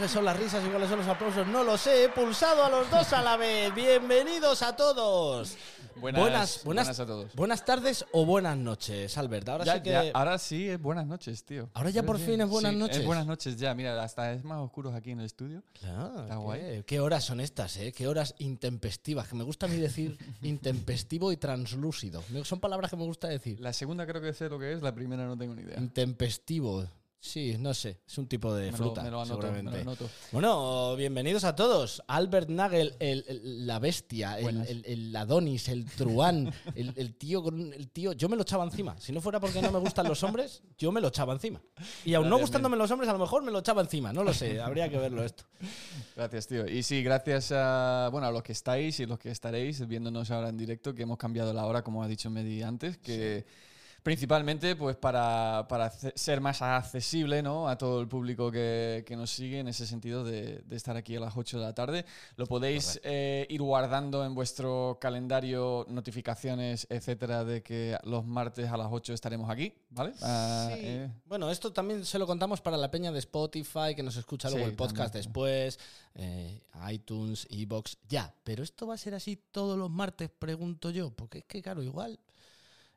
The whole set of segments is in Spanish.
¿Cuáles son las risas y cuáles son los aplausos? No lo sé, he pulsado a los dos a la vez. Bienvenidos a todos. Buenas, buenas, a todos. Buenas tardes o buenas noches, Albert. Ahora Ya- sí que. ya, ahora sí es buenas noches, tío. Ahora ya por fin es buenas sí, noches. Es buenas noches ya, mira, hasta es más oscuro aquí en el estudio. Claro, Está ¿qué, guay. qué horas son estas, eh? Qué horas intempestivas. Que me gusta a mí decir intempestivo y translúcido. Son palabras que me gusta decir. La segunda creo que sé lo que es, la primera no tengo ni idea. Intempestivo. Sí, no sé. Es un tipo de Me lo- fruta, me lo anoto, seguramente. me lo anoto. Bueno, bienvenidos a todos. Albert Nagel, el, el- la bestia, el, el- Adonis, el Truán, el, tío con el tío. Yo me lo echaba encima. Si no fuera porque no me gustan los hombres, yo me lo echaba encima. Y aún no Gracias, gustándome los hombres, a lo mejor me lo echaba encima. No lo sé. Habría que verlo esto. Gracias, tío. Y sí, gracias a, bueno, a los que estáis y los que estaréis viéndonos ahora en directo, que hemos cambiado la hora, como ha dicho Medi antes, que principalmente pues para, para ser más accesible ¿no? a todo el público que, que nos sigue en ese sentido de, de estar aquí a las 8 de la tarde. Lo podéis eh, ir guardando en vuestro calendario notificaciones, etcétera, de que los martes a las 8 estaremos aquí, ¿vale? Ah, Sí. eh, Bueno, esto también se lo contamos para la peña de Spotify, que nos escucha luego Sí, el podcast también. después, eh, iTunes, Evox, ya. Pero esto va a ser así todos los martes, pregunto yo, porque es que, claro, igual,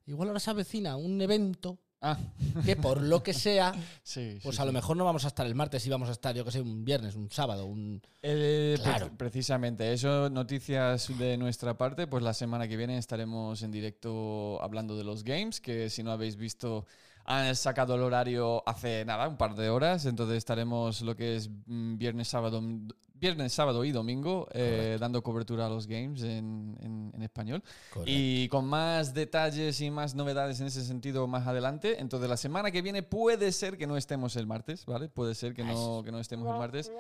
igual ahora se avecina un evento ah, que por lo que sea, sí. pues sí, a lo mejor no vamos a estar el martes y vamos a estar, yo que sé, un viernes, un sábado, un... Eh, Claro. pre- precisamente, eso, noticias de nuestra parte, pues la semana que viene estaremos en directo hablando de los games, que si no habéis visto han sacado el horario hace nada, un par de horas, entonces estaremos lo que es mm, viernes, sábado, viernes, sábado y domingo eh, dando cobertura a los games en, en- en español. Correcto. Y con más detalles y más novedades en ese sentido más adelante. Entonces la semana que viene puede ser que no estemos el martes, ¿vale? Puede ser que no, que no estemos el martes.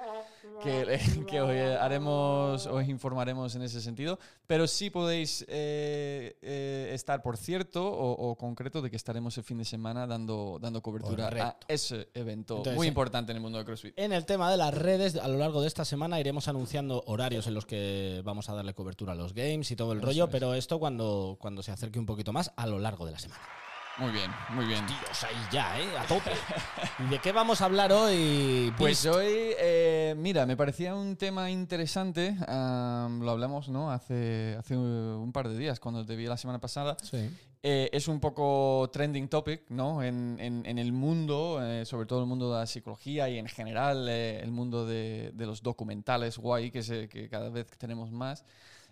Que, que os haremos, os informaremos en ese sentido. Pero sí podéis eh, eh, estar por cierto o, o concreto de que estaremos el fin de semana dando, dando cobertura Correcto. a ese evento Entonces, muy eh, importante en el mundo de CrossFit. En el tema de las redes, a lo largo de esta semana iremos anunciando horarios en los que vamos a darle cobertura a los games y todo el rollo, pero esto cuando, cuando se acerque un poquito más a lo largo de la semana. Muy bien, muy bien. Dios, ahí ya, ¿eh? A tope. ¿Y de qué vamos a hablar hoy? Pues hoy, eh, mira, me parecía un tema interesante. lo hablamos, ¿no? Hace, hace un par de días, cuando te vi la semana pasada. Sí. Eh, es un poco trending topic, ¿no? En, en- en el mundo, eh, sobre todo el mundo de la psicología y en general eh, el mundo de, de los documentales guay, que, se- que cada vez tenemos más.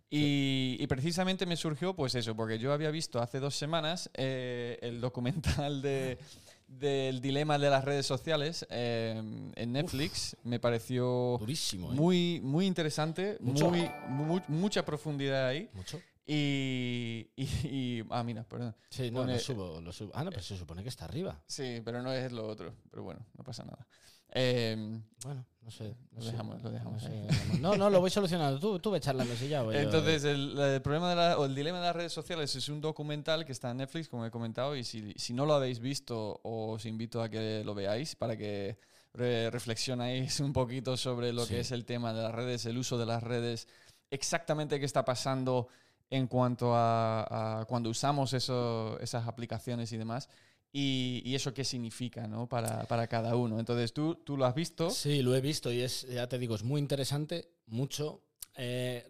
Y, y precisamente me surgió, pues eso, porque yo había visto hace dos semanas eh, el documental de, del dilema de las redes sociales eh, en Netflix. Me pareció Durísimo, muy, muy interesante, Mucho. muy, mucha profundidad ahí. ¿Mucho? Y, y, y- Ah, mira, perdón. Sí, no, Pone- lo subo, lo subo. Ah, no, pero se supone que está arriba. Sí, pero no es lo otro. Pero bueno, no pasa nada. Eh, Bueno, no sé. No Lo sé, dejamos, lo dejamos no, sé, ahí. dejamos. no, no, lo voy solucionando. Tú, tú ve charlando si ya voy yo. entonces, el, el problema de la- o el dilema de las redes sociales es un documental que está en Netflix, como he comentado, y si, si no lo habéis visto, os invito a que lo veáis para que re- reflexionáis un poquito sobre lo Sí. que es el tema de las redes, el uso de las redes, exactamente qué está pasando en cuanto a, a cuando usamos eso, esas aplicaciones y demás. Y, y eso qué significa ¿no? para, para cada uno. Entonces, tú, tú lo has visto. Sí, lo he visto y es, ya te digo, es muy interesante, mucho. Eh,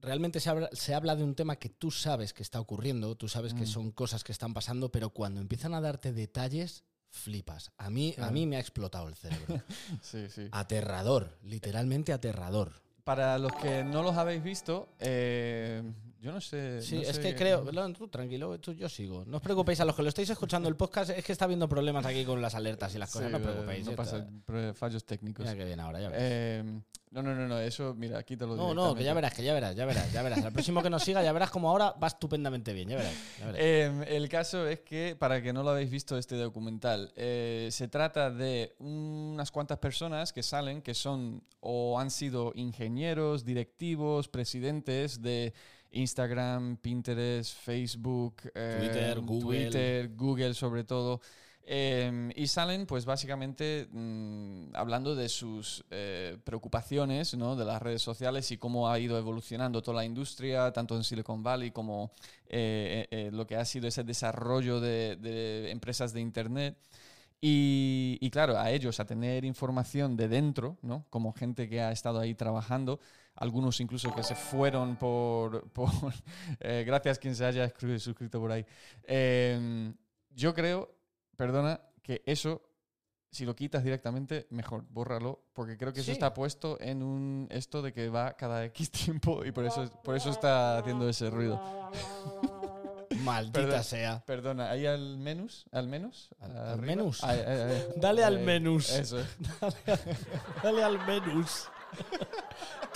realmente se habla, se habla de un tema que tú sabes que está ocurriendo, tú sabes Mm. que son cosas que están pasando, pero cuando empiezan a darte detalles, flipas. A mí, a mí me ha explotado el cerebro. Sí, sí. aterrador, literalmente aterrador. Para los que no los habéis visto, eh, yo no sé. Sí, no es sé- que creo, no, tú tranquilo, tú, yo sigo. No os preocupéis, a los que lo estáis escuchando el podcast, es que está habiendo problemas aquí con las alertas y las cosas, Sí, no os preocupéis. No pasa, fallos técnicos. Mira que bien ahora, ya verás. Eh, no, no, no, no, eso, mira, quítalo No, no, que ya verás, que ya verás, ya verás, ya verás. Al próximo que nos siga, ya verás como ahora va estupendamente bien, ya verás. ya verás. Eh, el caso es que, para que no lo habéis visto este documental, eh, se trata de unas cuantas personas que salen, que son o han sido ingenieros, directivos, presidentes de Instagram, Pinterest, Facebook, eh, Twitter, Google. Twitter, Google sobre todo. Eh, y salen, pues básicamente mm, hablando de sus eh, preocupaciones ¿no? de las redes sociales y cómo ha ido evolucionando toda la industria, tanto en Silicon Valley como eh, eh, eh, lo que ha sido ese desarrollo de, de empresas de Internet. Y, y claro, a ellos, a tener información de dentro, ¿no? Como gente que ha estado ahí trabajando, algunos incluso que se fueron por... por eh, gracias quien se haya suscrito por ahí. Eh, yo creo, perdona, que eso, si lo quitas directamente, mejor, bórralo, porque creo que eso está puesto en un esto de que va cada X tiempo y por eso, por eso está haciendo ese ruido. Maldita sea. Perdona, ahí al menos, al menos, ¿Al- al arriba. menús? Ahí, ahí. Dale al Ahí, menús. Eso. Dale al menús.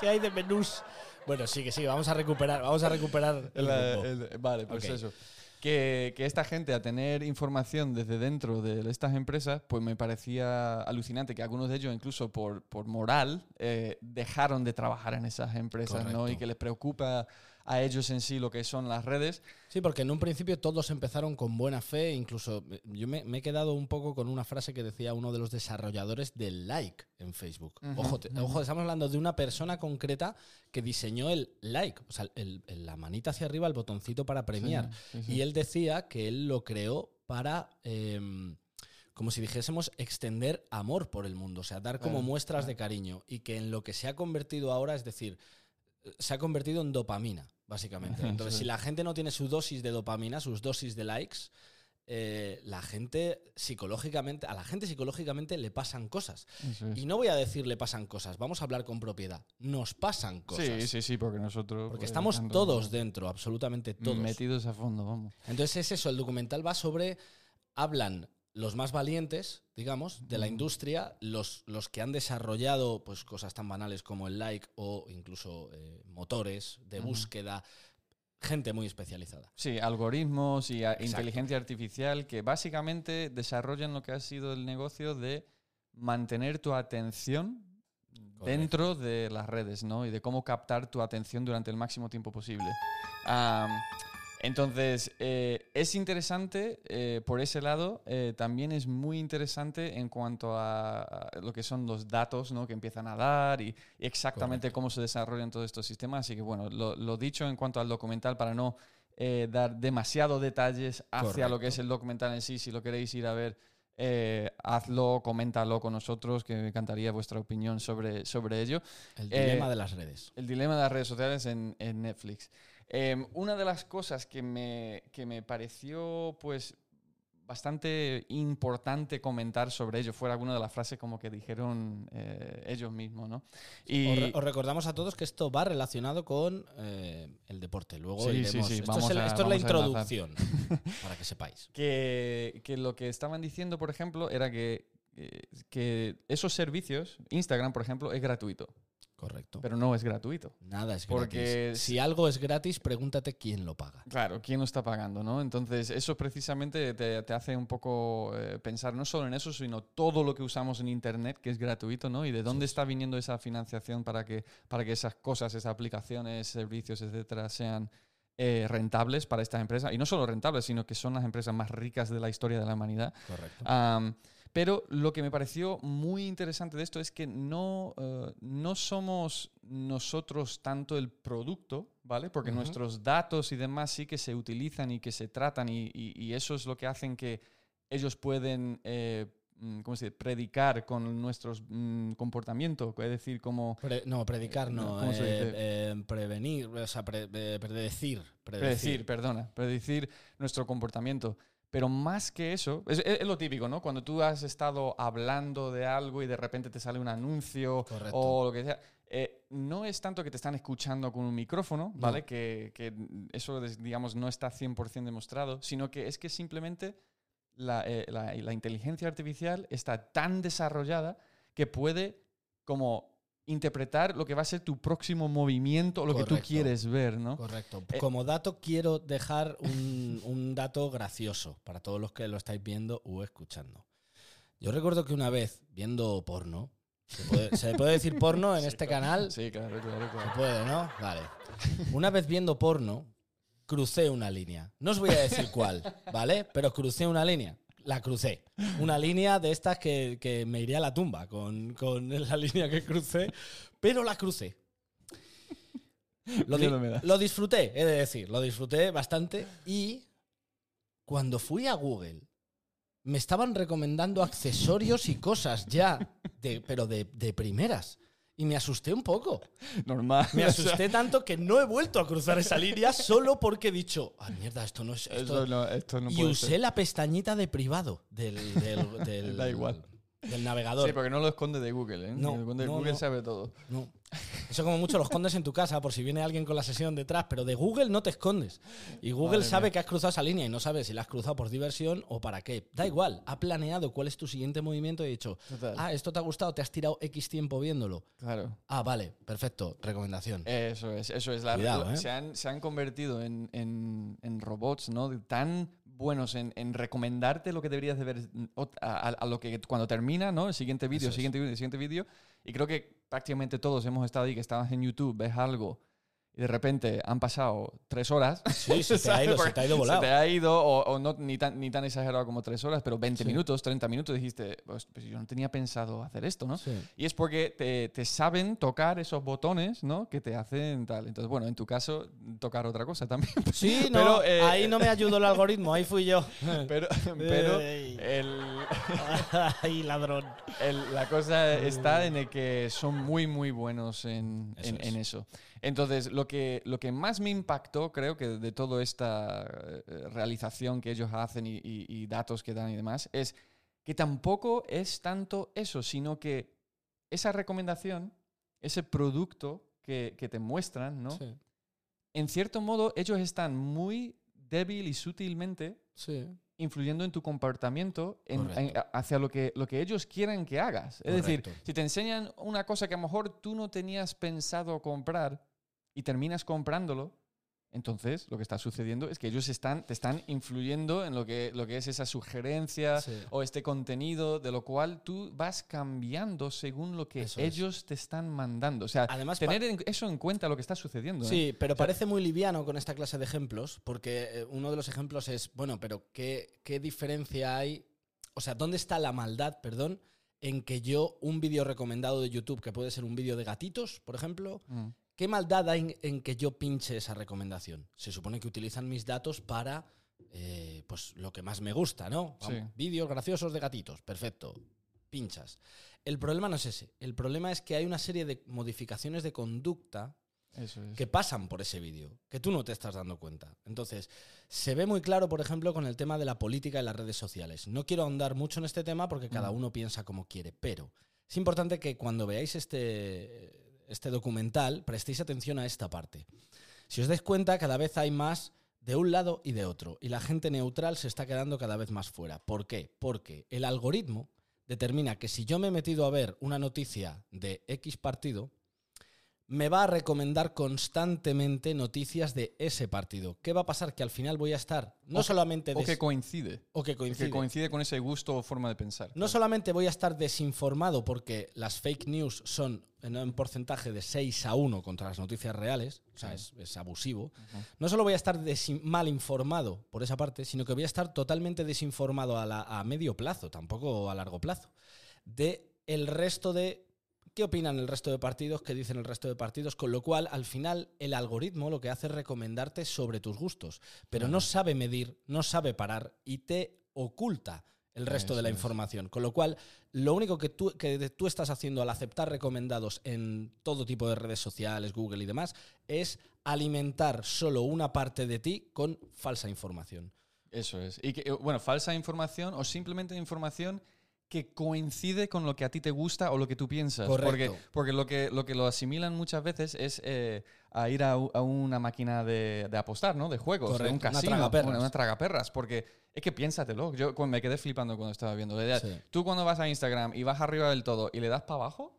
¿Qué hay de menús? Bueno, sí, que sí, vamos a recuperar, vamos a recuperar el La- el- vale, pues Ok. eso. Que, que esta gente a tener información desde dentro de estas empresas, pues me parecía alucinante que algunos de ellos, incluso por, por moral, eh, dejaron de trabajar en esas empresas, ¿no? Correcto. Y que les preocupa a ellos en sí lo que son las redes. Sí, porque en un principio todos empezaron con buena fe, incluso eh, yo me, me he quedado un poco con una frase que decía uno de los desarrolladores del like en Facebook. Ojo, te- ojo, estamos hablando de una persona concreta que diseñó el like, o sea, el- el- la manita hacia arriba, el botoncito para premiar. Sí, sí, sí. Y él decía que él lo creó para, em, como si dijésemos, extender amor por el mundo, o sea, dar como muestras de cariño. Y que en lo que se ha convertido ahora, es decir, se ha convertido en dopamina, básicamente. Entonces, si la gente no tiene su dosis de dopamina, sus dosis de likes, eh, la gente psicológicamente, a la gente psicológicamente le pasan cosas. Y no voy a decir le pasan cosas, vamos a hablar con propiedad. Nos pasan cosas. Sí, sí, sí, porque nosotros... Porque pues, estamos tanto todos dentro, absolutamente todos. Metidos a fondo, vamos. Entonces es eso, el documental va sobre, hablan los más valientes, digamos, de la industria, los, los que han desarrollado pues, cosas tan banales como el like o incluso eh, motores de búsqueda, gente muy especializada. Sí, algoritmos y Exacto. inteligencia artificial que básicamente desarrollan lo que ha sido el negocio de mantener tu atención dentro de las redes, ¿no? Y de cómo captar tu atención durante el máximo tiempo posible. Entonces, eh, es interesante eh, por ese lado, eh, también es muy interesante en cuanto a, lo que son los datos ¿no? que empiezan a dar y, y exactamente cómo se desarrollan todos estos sistemas. Así que, bueno, lo, lo dicho en cuanto al documental para no eh, dar demasiado detalles hacia lo que es el documental en sí, si lo queréis ir a ver. eh, hazlo, coméntalo con nosotros, que me encantaría vuestra opinión sobre, sobre ello. El Eh, dilema de las redes. El dilema de las redes sociales en, en Netflix. Eh, una de las cosas que me, que me pareció pues bastante importante comentar sobre ello fue alguna de las frases como que dijeron eh, ellos mismos, ¿no? Y Os, re- os recordamos a todos que esto va relacionado con eh, el deporte. Luego Sí, sí, sí, Esto, es, el- a- esto es la introducción, para que sepáis. que, que lo que estaban diciendo, por ejemplo, era que, eh, que esos servicios, Instagram, por ejemplo, es gratuito, Correcto. pero no es gratuito. Nada es porque gratis. Si algo es gratis, pregúntate quién lo paga. Claro, ¿quién lo está pagando? ¿no? Entonces, eso precisamente te, te hace un poco eh, pensar no solo en eso, sino todo lo que usamos en Internet, que es gratuito, ¿no? Y de dónde está viniendo esa financiación para que, para que esas cosas, esas aplicaciones, servicios, etcétera, sean eh, rentables para estas empresas. Y no solo rentables, sino que son las empresas más ricas de la historia de la humanidad. Correcto. Pero lo que me pareció muy interesante de esto es que no, eh, no somos nosotros tanto el producto, ¿vale? Porque nuestros datos y demás sí que se utilizan y que se tratan y, y- y eso es lo que hacen que ellos pueden, eh, mm, ¿cómo se dice? Predicar con nuestros mm, comportamiento, es decir, como... Pre- no, predicar Eh, no. ¿cómo se eh, eh, prevenir, o sea, pre- eh, predecir. Predecir, perdona, predecir nuestro comportamiento. Pero más que eso, es, lo típico, ¿no? Cuando tú has estado hablando de algo y de repente te sale un anuncio Correcto. o lo que sea, eh, no es tanto que te están escuchando con un micrófono, ¿vale? No. Que, que eso, digamos, no está 100% demostrado, sino que es que simplemente la, eh, la- la inteligencia artificial está tan desarrollada que puede como interpretar lo que va a ser tu próximo movimiento o lo que tú quieres ver, ¿no? Correcto. Eh, Como dato, quiero dejar un, un dato gracioso para todos los que lo estáis viendo o escuchando. Yo recuerdo que una vez, viendo porno, ¿se puede, ¿se puede decir porno en Sí, este claro. canal? Sí, claro, claro, Se claro. puede, ¿no? Vale. Una vez viendo porno, crucé una línea. No os voy a decir cuál, ¿vale? Pero crucé una línea. La crucé. Una línea de estas que, que me iría a la tumba con, con la línea que crucé, pero la crucé. Lo, di- disfruté, he de decir, lo disfruté bastante y cuando fui a Google me estaban recomendando accesorios y cosas ya, de, pero de, de primeras. Y me asusté un poco. Normal. Me asusté tanto que no he vuelto a cruzar esa línea solo porque he dicho, ah, mierda, esto no es... Esto... Esto no, esto no y puede usé ser. la pestañita de privado del, del, del- Da igual. Del navegador. Sí, porque no lo esconde de Google, ¿eh? No, El Google, no, Google no. sabe todo. No. Eso como mucho lo escondes en tu casa por si viene alguien con la sesión detrás, pero de Google no te escondes. Y Google Madre sabe mía. que has cruzado esa línea y no sabe si la has cruzado por diversión o para qué. Da igual, ha planeado cuál es tu siguiente movimiento y ha dicho, Total. ah, esto te ha gustado, te has tirado X tiempo viéndolo. Claro. Ah, vale, perfecto, recomendación. Eso es, eso es. La, Cuidado, ¿eh? se, han, se han convertido en, en- en robots, ¿no? De- Tan buenos en, en recomendarte lo que deberías de ver a, a- a lo que cuando termina, ¿no? El siguiente vídeo, el siguiente vídeo, el siguiente vídeo. Y creo que prácticamente todos hemos estado ahí, que estabas en YouTube, ves algo y de repente han pasado tres horas. Sí, se te ha ido, se te ha ido volado. Se te ha ido, o, o no ni tan, ni tan exagerado como tres horas, pero 20 Sí. minutos, 30 minutos, dijiste, pues, pues yo no tenía pensado hacer esto, ¿no? Sí. Y es porque te, te saben tocar esos botones, ¿no? Que te hacen tal. Entonces, bueno, en tu caso, tocar otra cosa también. Sí, no, Pero, eh, ahí no me ayudó el algoritmo, ahí fui yo. Pero, pero el, Ay, ladrón. el- la cosa está en el que son muy, muy buenos en, Eso en- es. en eso. Entonces, lo que, lo que más me impactó, creo que de toda esta eh, realización que ellos hacen y, y- y datos que dan y demás, es que tampoco es tanto eso, sino que esa recomendación, ese producto que, que te muestran, ¿no? Sí, En cierto modo, ellos están muy débil y sutilmente sí. influyendo en tu comportamiento en- en- hacia lo que, lo que ellos quieren que hagas. Es decir, Correcto. si te enseñan una cosa que a lo mejor tú no tenías pensado comprar y terminas comprándolo, entonces lo que está sucediendo es que ellos están, te están influyendo en lo que, lo que es esa sugerencia Sí. o este contenido, de lo cual tú vas cambiando según lo que Eso es. ellos te están mandando. O sea, Además, tener en- eso en cuenta lo que está sucediendo. ¿eh? Sí, pero parece muy liviano con esta clase de ejemplos, porque eh, uno de los ejemplos es, bueno, pero ¿qué, qué diferencia hay? O sea, ¿dónde está la maldad, perdón, en que yo un vídeo recomendado de YouTube, que puede ser un vídeo de gatitos, por ejemplo, Mm. ¿Qué maldad hay en, en que yo pinche esa recomendación? Se supone que utilizan mis datos para, eh, pues, lo que más me gusta, ¿no? Sí. Vídeos graciosos de gatitos, perfecto, pinchas. El problema no es ese, el problema es que hay una serie de modificaciones de conducta Eso es. que pasan por ese vídeo, que tú no te estás dando cuenta. Entonces, se ve muy claro, por ejemplo, con el tema de la política en las redes sociales. No quiero ahondar mucho en este tema porque cada Mm. uno piensa como quiere, pero es importante que cuando veáis este, este documental prestéis atención a esta parte. Si os dais cuenta, cada vez hay más de un lado y de otro, y la gente neutral se está quedando cada vez más fuera. ¿Por qué? Porque el algoritmo determina que si yo me he metido a ver una noticia de X partido, me va a recomendar constantemente noticias de ese partido. ¿Qué va a pasar? Que al final voy a estar no O que- solamente O que coincide. o que coincide. Que coincide con ese gusto o forma de pensar. No solamente voy a estar desinformado porque las fake news son en un porcentaje de 6 a 1 contra las noticias reales, o sea, es, es abusivo. No solo voy a estar mal informado por esa parte, sino que voy a estar totalmente desinformado a, la- a medio plazo, tampoco a largo plazo, de el resto de qué opinan el resto de partidos, qué dicen el resto de partidos, con lo cual al final el algoritmo lo que hace es recomendarte sobre tus gustos, pero no sabe medir, no sabe parar y te oculta el resto de la información. Con lo cual, lo único que tú, que tú estás haciendo al aceptar recomendados en todo tipo de redes sociales, Google y demás, es alimentar solo una parte de ti con falsa información. Eso es. Y que, eh, bueno, falsa información o simplemente información que coincide con lo que a ti te gusta o lo que tú piensas. Correcto. Porque, porque lo, que, lo que lo asimilan muchas veces es eh, a ir a, a una máquina de, de apostar, ¿no? De juegos, de un Correcto, una casino. tragaperras. Una, una tragaperras. Porque es que piénsatelo. Yo me quedé flipando cuando estaba viendo la idea. Sí. Tú cuando vas a Instagram y vas arriba del todo y le das para abajo,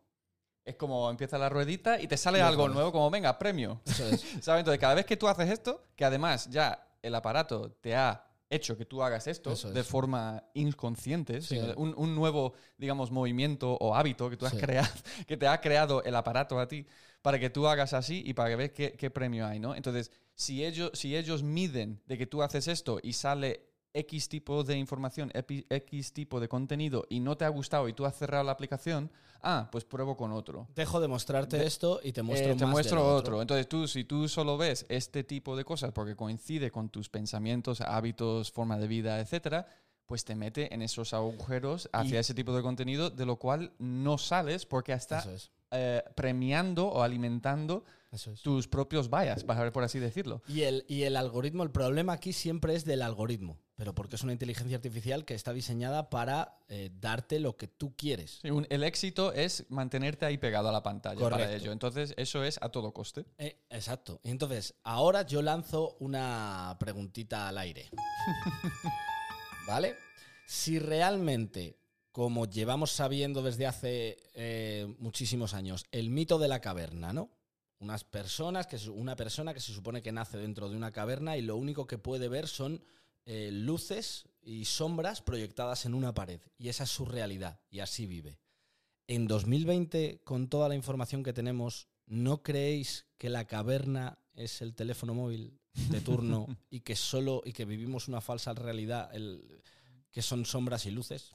es como empieza la ruedita y te sale algo nuevo, como venga, premio. Eso es. ¿Sabes? Entonces, cada vez que tú haces esto, que además ya el aparato te ha hecho que tú hagas esto Eso es. de forma inconsciente, Sí. sino un, un nuevo, digamos, movimiento o hábito que tú has Sí. creado, que te ha creado el aparato a ti para que tú hagas así y para que veas qué, qué premio hay, ¿no? Entonces, si ellos, si ellos miden de que tú haces esto y sale X tipo de información, X tipo de contenido y no te ha gustado y tú has cerrado la aplicación, ah, pues pruebo con otro. Dejo de mostrarte De- esto y te muestro Eh, te más muestro otro. Entonces tú, si tú solo ves este tipo de cosas porque coincide con tus pensamientos, hábitos, forma de vida, etcétera, pues te mete en esos agujeros hacia ese tipo de contenido, de lo cual no sales porque es. eh, premiando o alimentando Eso es. tus propios bias, por así decirlo. Y el, y el algoritmo, el problema aquí siempre es del algoritmo, pero porque es una inteligencia artificial que está diseñada para eh, darte lo que tú quieres. Sí, un- el éxito es mantenerte ahí pegado a la pantalla para Correcto. ello. Entonces, eso es a todo coste. Eh, exacto. Y entonces, ahora yo lanzo una preguntita al aire. ¿Vale? Si realmente, como llevamos sabiendo desde hace eh, muchísimos años, el mito de la caverna, ¿no? Unas personas que una persona que se supone que nace dentro de una caverna y lo único que puede ver son eh, luces y sombras proyectadas en una pared. Y esa es su realidad. Y así vive. En 2020, con toda la información que tenemos, ¿no creéis que la caverna es el teléfono móvil de turno y que solo y que vivimos una falsa realidad, el, que son sombras y luces?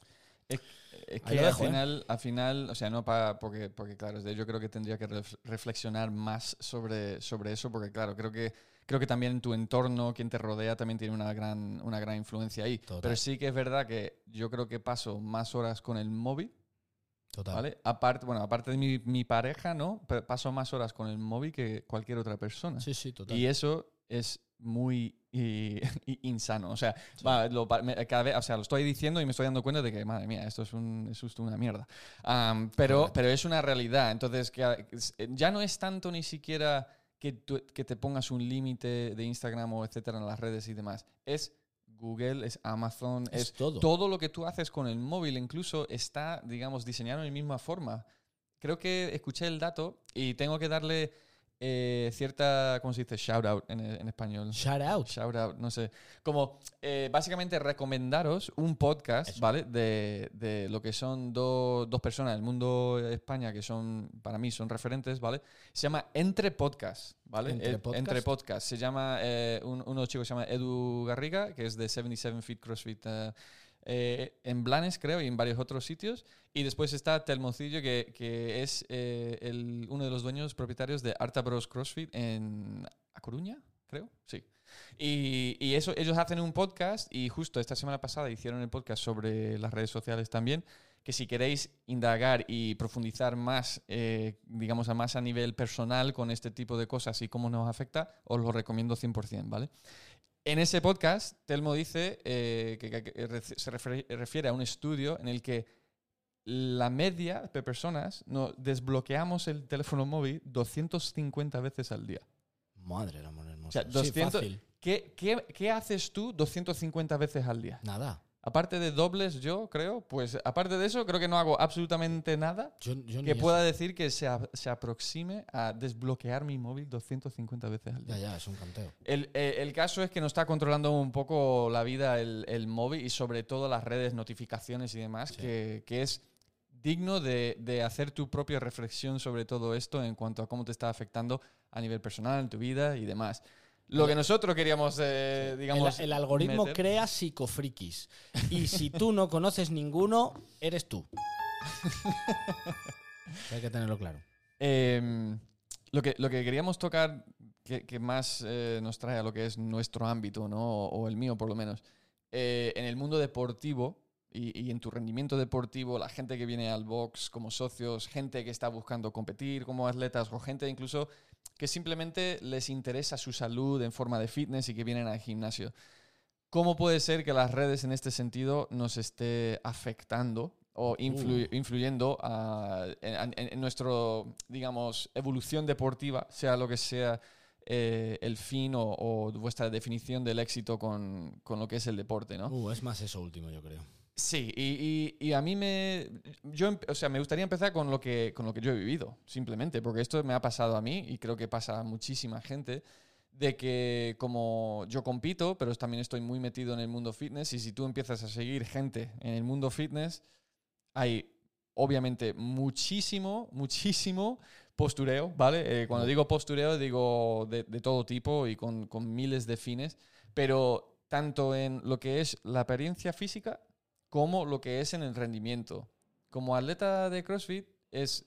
Es Ahí que al ¿eh? final, al final, o sea, no para porque, porque claro, es yo creo que tendría que ref- reflexionar más sobre, sobre eso, porque claro, creo que creo que también tu entorno, quien te rodea, también tiene una gran, una gran influencia ahí. Total. Pero sí que es verdad que yo creo que paso más horas con el móvil, Total. ¿vale? Aparte, bueno, aparte de mi, mi pareja, ¿no? Pero paso más horas con el móvil que cualquier otra persona. Sí, sí, total. Y eso es muy y- y insano. O sea, va, lo, me- cada vez, o sea, lo estoy diciendo y me estoy dando cuenta de que, madre mía, esto es, un, es justo una mierda. Am, pero, pero es una realidad. Entonces, que, a- es- ya no es tanto ni siquiera que, tú- que te pongas un límite de Instagram o etcétera en las redes y demás. Es Google, es Amazon, Es es, todo. todo lo que tú haces con el móvil incluso está, digamos, diseñado de la misma forma. Creo que escuché el dato y tengo que darle eh, cierta, ¿cómo se dice? Shout out en, en español. Shout out. Shout out, no sé. Como eh, básicamente recomendaros un podcast, Eso. ¿vale? De, de lo que son do- dos personas del mundo de España que son, para mí, son referentes, ¿vale? Se llama Entre Podcast, ¿vale? Entre Eh, Podcast. Entre Podcast. Se llama, eh, un- uno de los chicos se llama Edu Garriga, que es de 77 Feet CrossFit. Eh, en Blanes, creo, y en varios otros sitios. Y después está Telmocillo, que, que es eh, el, uno de los dueños propietarios de Arta Bros CrossFit en A Coruña, creo. Sí. Y, y eso, ellos hacen un podcast y justo esta semana pasada hicieron el podcast sobre las redes sociales también, que si queréis indagar y profundizar más, eh, digamos, a más a nivel personal con este tipo de cosas y cómo nos afecta, os lo recomiendo 100%, ¿vale? En ese podcast, Telmo dice eh, que, que- que ref- se refiere, a un estudio en el que la media de personas no, desbloqueamos el teléfono móvil 250 veces al día. Madre del amor hermoso. O sea, Sí, 200 fácil. ¿Qué, qué, qué haces tú 250 veces al día? Nada. Aparte de dobles, yo creo, pues aparte de eso, creo que no hago absolutamente nada Yo, yo que eso. pueda decir que se, a- se aproxime a desbloquear mi móvil 250 veces al día. Ya, ya, es un canteo. El, eh, el caso es que nos está controlando un poco la vida el, el móvil y sobre todo las redes, notificaciones y demás, Sí. que, que es digno de, de hacer tu propia reflexión sobre todo esto en cuanto a cómo te está afectando a nivel personal, en tu vida y demás. Lo que nosotros queríamos, eh, digamos... el, el algoritmo meter- crea psicofrikis. Y si tú no conoces ninguno, eres tú. Hay que tenerlo claro. Eh, lo, que, lo que queríamos tocar, que, que más eh, nos trae a lo que es nuestro ámbito, ¿no? o, o el mío por lo menos, eh, en el mundo deportivo y, y en tu rendimiento deportivo, la gente que viene al box como socios, gente que está buscando competir como atletas o gente incluso que simplemente les interesa su salud en forma de fitness y que vienen al gimnasio. ¿Cómo puede ser que las redes en este sentido nos esté afectando o influ- Uh. influyendo a- en, en- en nuestro, digamos, evolución deportiva, sea lo que sea eh, el fin o, o vuestra definición del éxito con, con lo que es el deporte, ¿no? Uh, es más eso último, yo creo. Sí, y, y- y a mí me. Yo, o sea, me gustaría empezar con lo, que, con lo que yo he vivido, simplemente, porque esto me ha pasado a mí y creo que pasa a muchísima gente. De que, como yo compito, pero también estoy muy metido en el mundo fitness, y si tú empiezas a seguir gente en el mundo fitness, hay obviamente muchísimo, muchísimo postureo, ¿vale? Eh, cuando digo postureo, digo de, de todo tipo y con, con miles de fines, pero tanto en lo que es la apariencia física como lo que es en el rendimiento. Como atleta de CrossFit es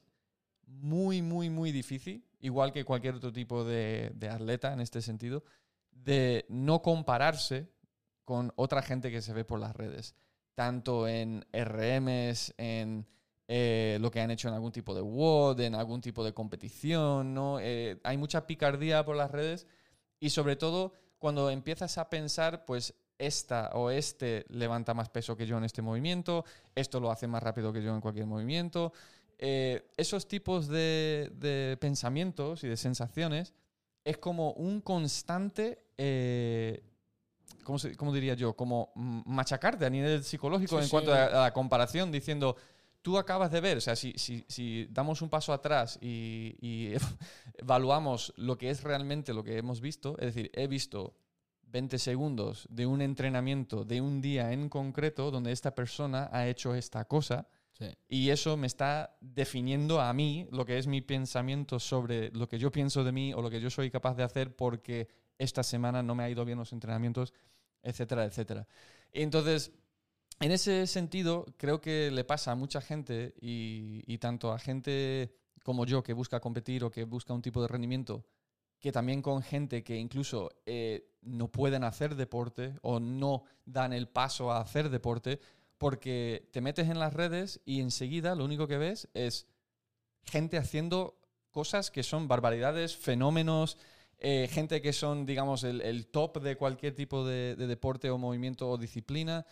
muy, muy, muy difícil, igual que cualquier otro tipo de, atleta en este sentido, de no compararse con otra gente que se ve por las redes. tanto en RMs, en eh, lo que han hecho en algún tipo de WOD, en algún tipo de competición, ¿no? Eh, hay mucha picardía por las redes y sobre todo cuando empiezas a pensar, pues esta o este levanta más peso que yo en este movimiento, esto lo hace más rápido que yo en cualquier movimiento. Eh, esos tipos de, de, pensamientos y de sensaciones es como un constante, eh, ¿cómo, se, ¿cómo, diría yo? Como machacarte a nivel psicológico sí, en sí. cuanto a, a, la comparación, diciendo, tú acabas de ver, o sea, si, si, si damos un paso atrás y, y evaluamos lo que es realmente lo que hemos visto, es decir, he visto 20 segundos de un entrenamiento de un día en concreto donde esta persona ha hecho esta cosa. Sí. Y eso me está definiendo a mí lo que es mi pensamiento sobre lo que yo pienso de mí o lo que yo soy capaz de hacer porque esta semana no me ha ido bien los entrenamientos, etcétera, etcétera. Entonces, en ese sentido, creo que le pasa a mucha gente y, y tanto a gente como yo que busca competir o que busca un tipo de rendimiento, que también con gente que incluso eh, no pueden hacer deporte o no dan el paso a hacer deporte, porque te metes en las redes y enseguida lo único que ves es gente haciendo cosas que son barbaridades, fenómenos, eh, gente que son, digamos, el, top de cualquier tipo de, de, deporte o movimiento o disciplina.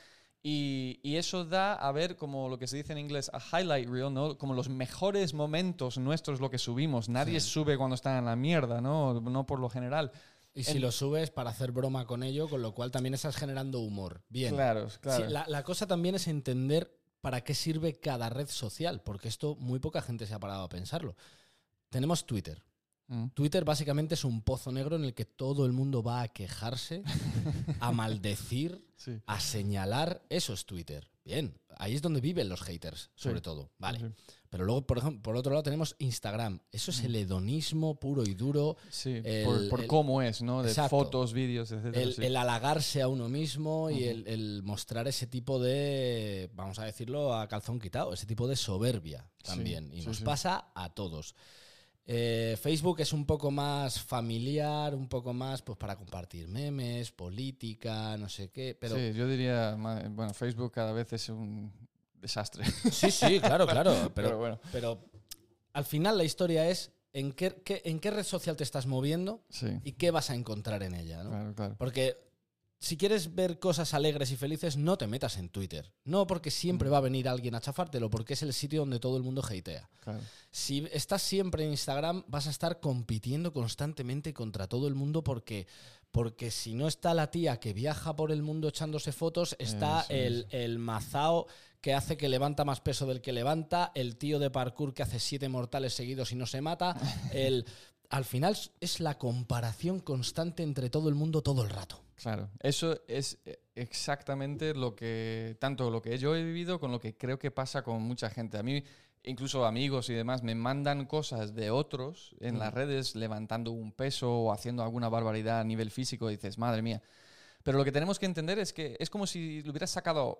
Y, y, eso da a ver como lo que se dice en inglés a highlight reel, ¿no? Como los mejores momentos nuestros lo que subimos. Nadie sí. sube cuando está en la mierda, ¿no? No por lo general. Y si en... lo subes para hacer broma con ello, con lo cual también estás generando humor. Bien. Claro, claro. Sí, la, la, cosa también es entender para qué sirve cada red social, porque esto muy poca gente se ha parado a pensarlo. Tenemos Twitter. Mm. Twitter básicamente es un pozo negro en el que todo el mundo va a quejarse, a maldecir, sí. a señalar. Eso es Twitter. Bien, ahí es donde viven los haters, sobre sí. todo. Vale. Sí. Pero luego, por ejemplo, por otro lado tenemos Instagram. Eso es el hedonismo puro y duro. Sí, el, por, por el, cómo es, ¿no? De exacto, fotos, vídeos, etc. El, sí. el, halagarse a uno mismo uh -huh. y el, mostrar ese tipo de, vamos a decirlo a calzón quitado, ese tipo de soberbia también. y nos pasa a todos. Eh, Facebook es un poco más familiar, un poco más pues para compartir memes, política, no sé qué. Pero... Sí, yo diría, bueno, Facebook cada vez es un desastre. Sí, sí, claro, claro. Pero, pero, bueno. pero al final la historia es en qué, qué, en qué red social te estás moviendo sí. y qué vas a encontrar en ella. ¿no? Claro, claro. Porque si quieres ver cosas alegres y felices, no te metas en Twitter. No porque siempre va a venir alguien a chafártelo, porque es el sitio donde todo el mundo hatea. Claro. Si estás siempre en Instagram, vas a estar compitiendo constantemente contra todo el mundo porque, porque si no está la tía que viaja por el mundo echándose fotos, está el, el mazao que hace que levanta más peso del que levanta, el tío de parkour que hace siete mortales seguidos y no se mata, el... Al final es la comparación constante entre todo el mundo todo el rato. Claro, eso es eh, exactamente lo que, tanto lo que yo he vivido con lo que creo que pasa con mucha gente. A mí, incluso amigos y demás, me mandan cosas de otros en mm. las redes levantando un peso o haciendo alguna barbaridad a nivel físico y dices, madre mía. Pero lo que tenemos que entender es que es como si le hubieras sacado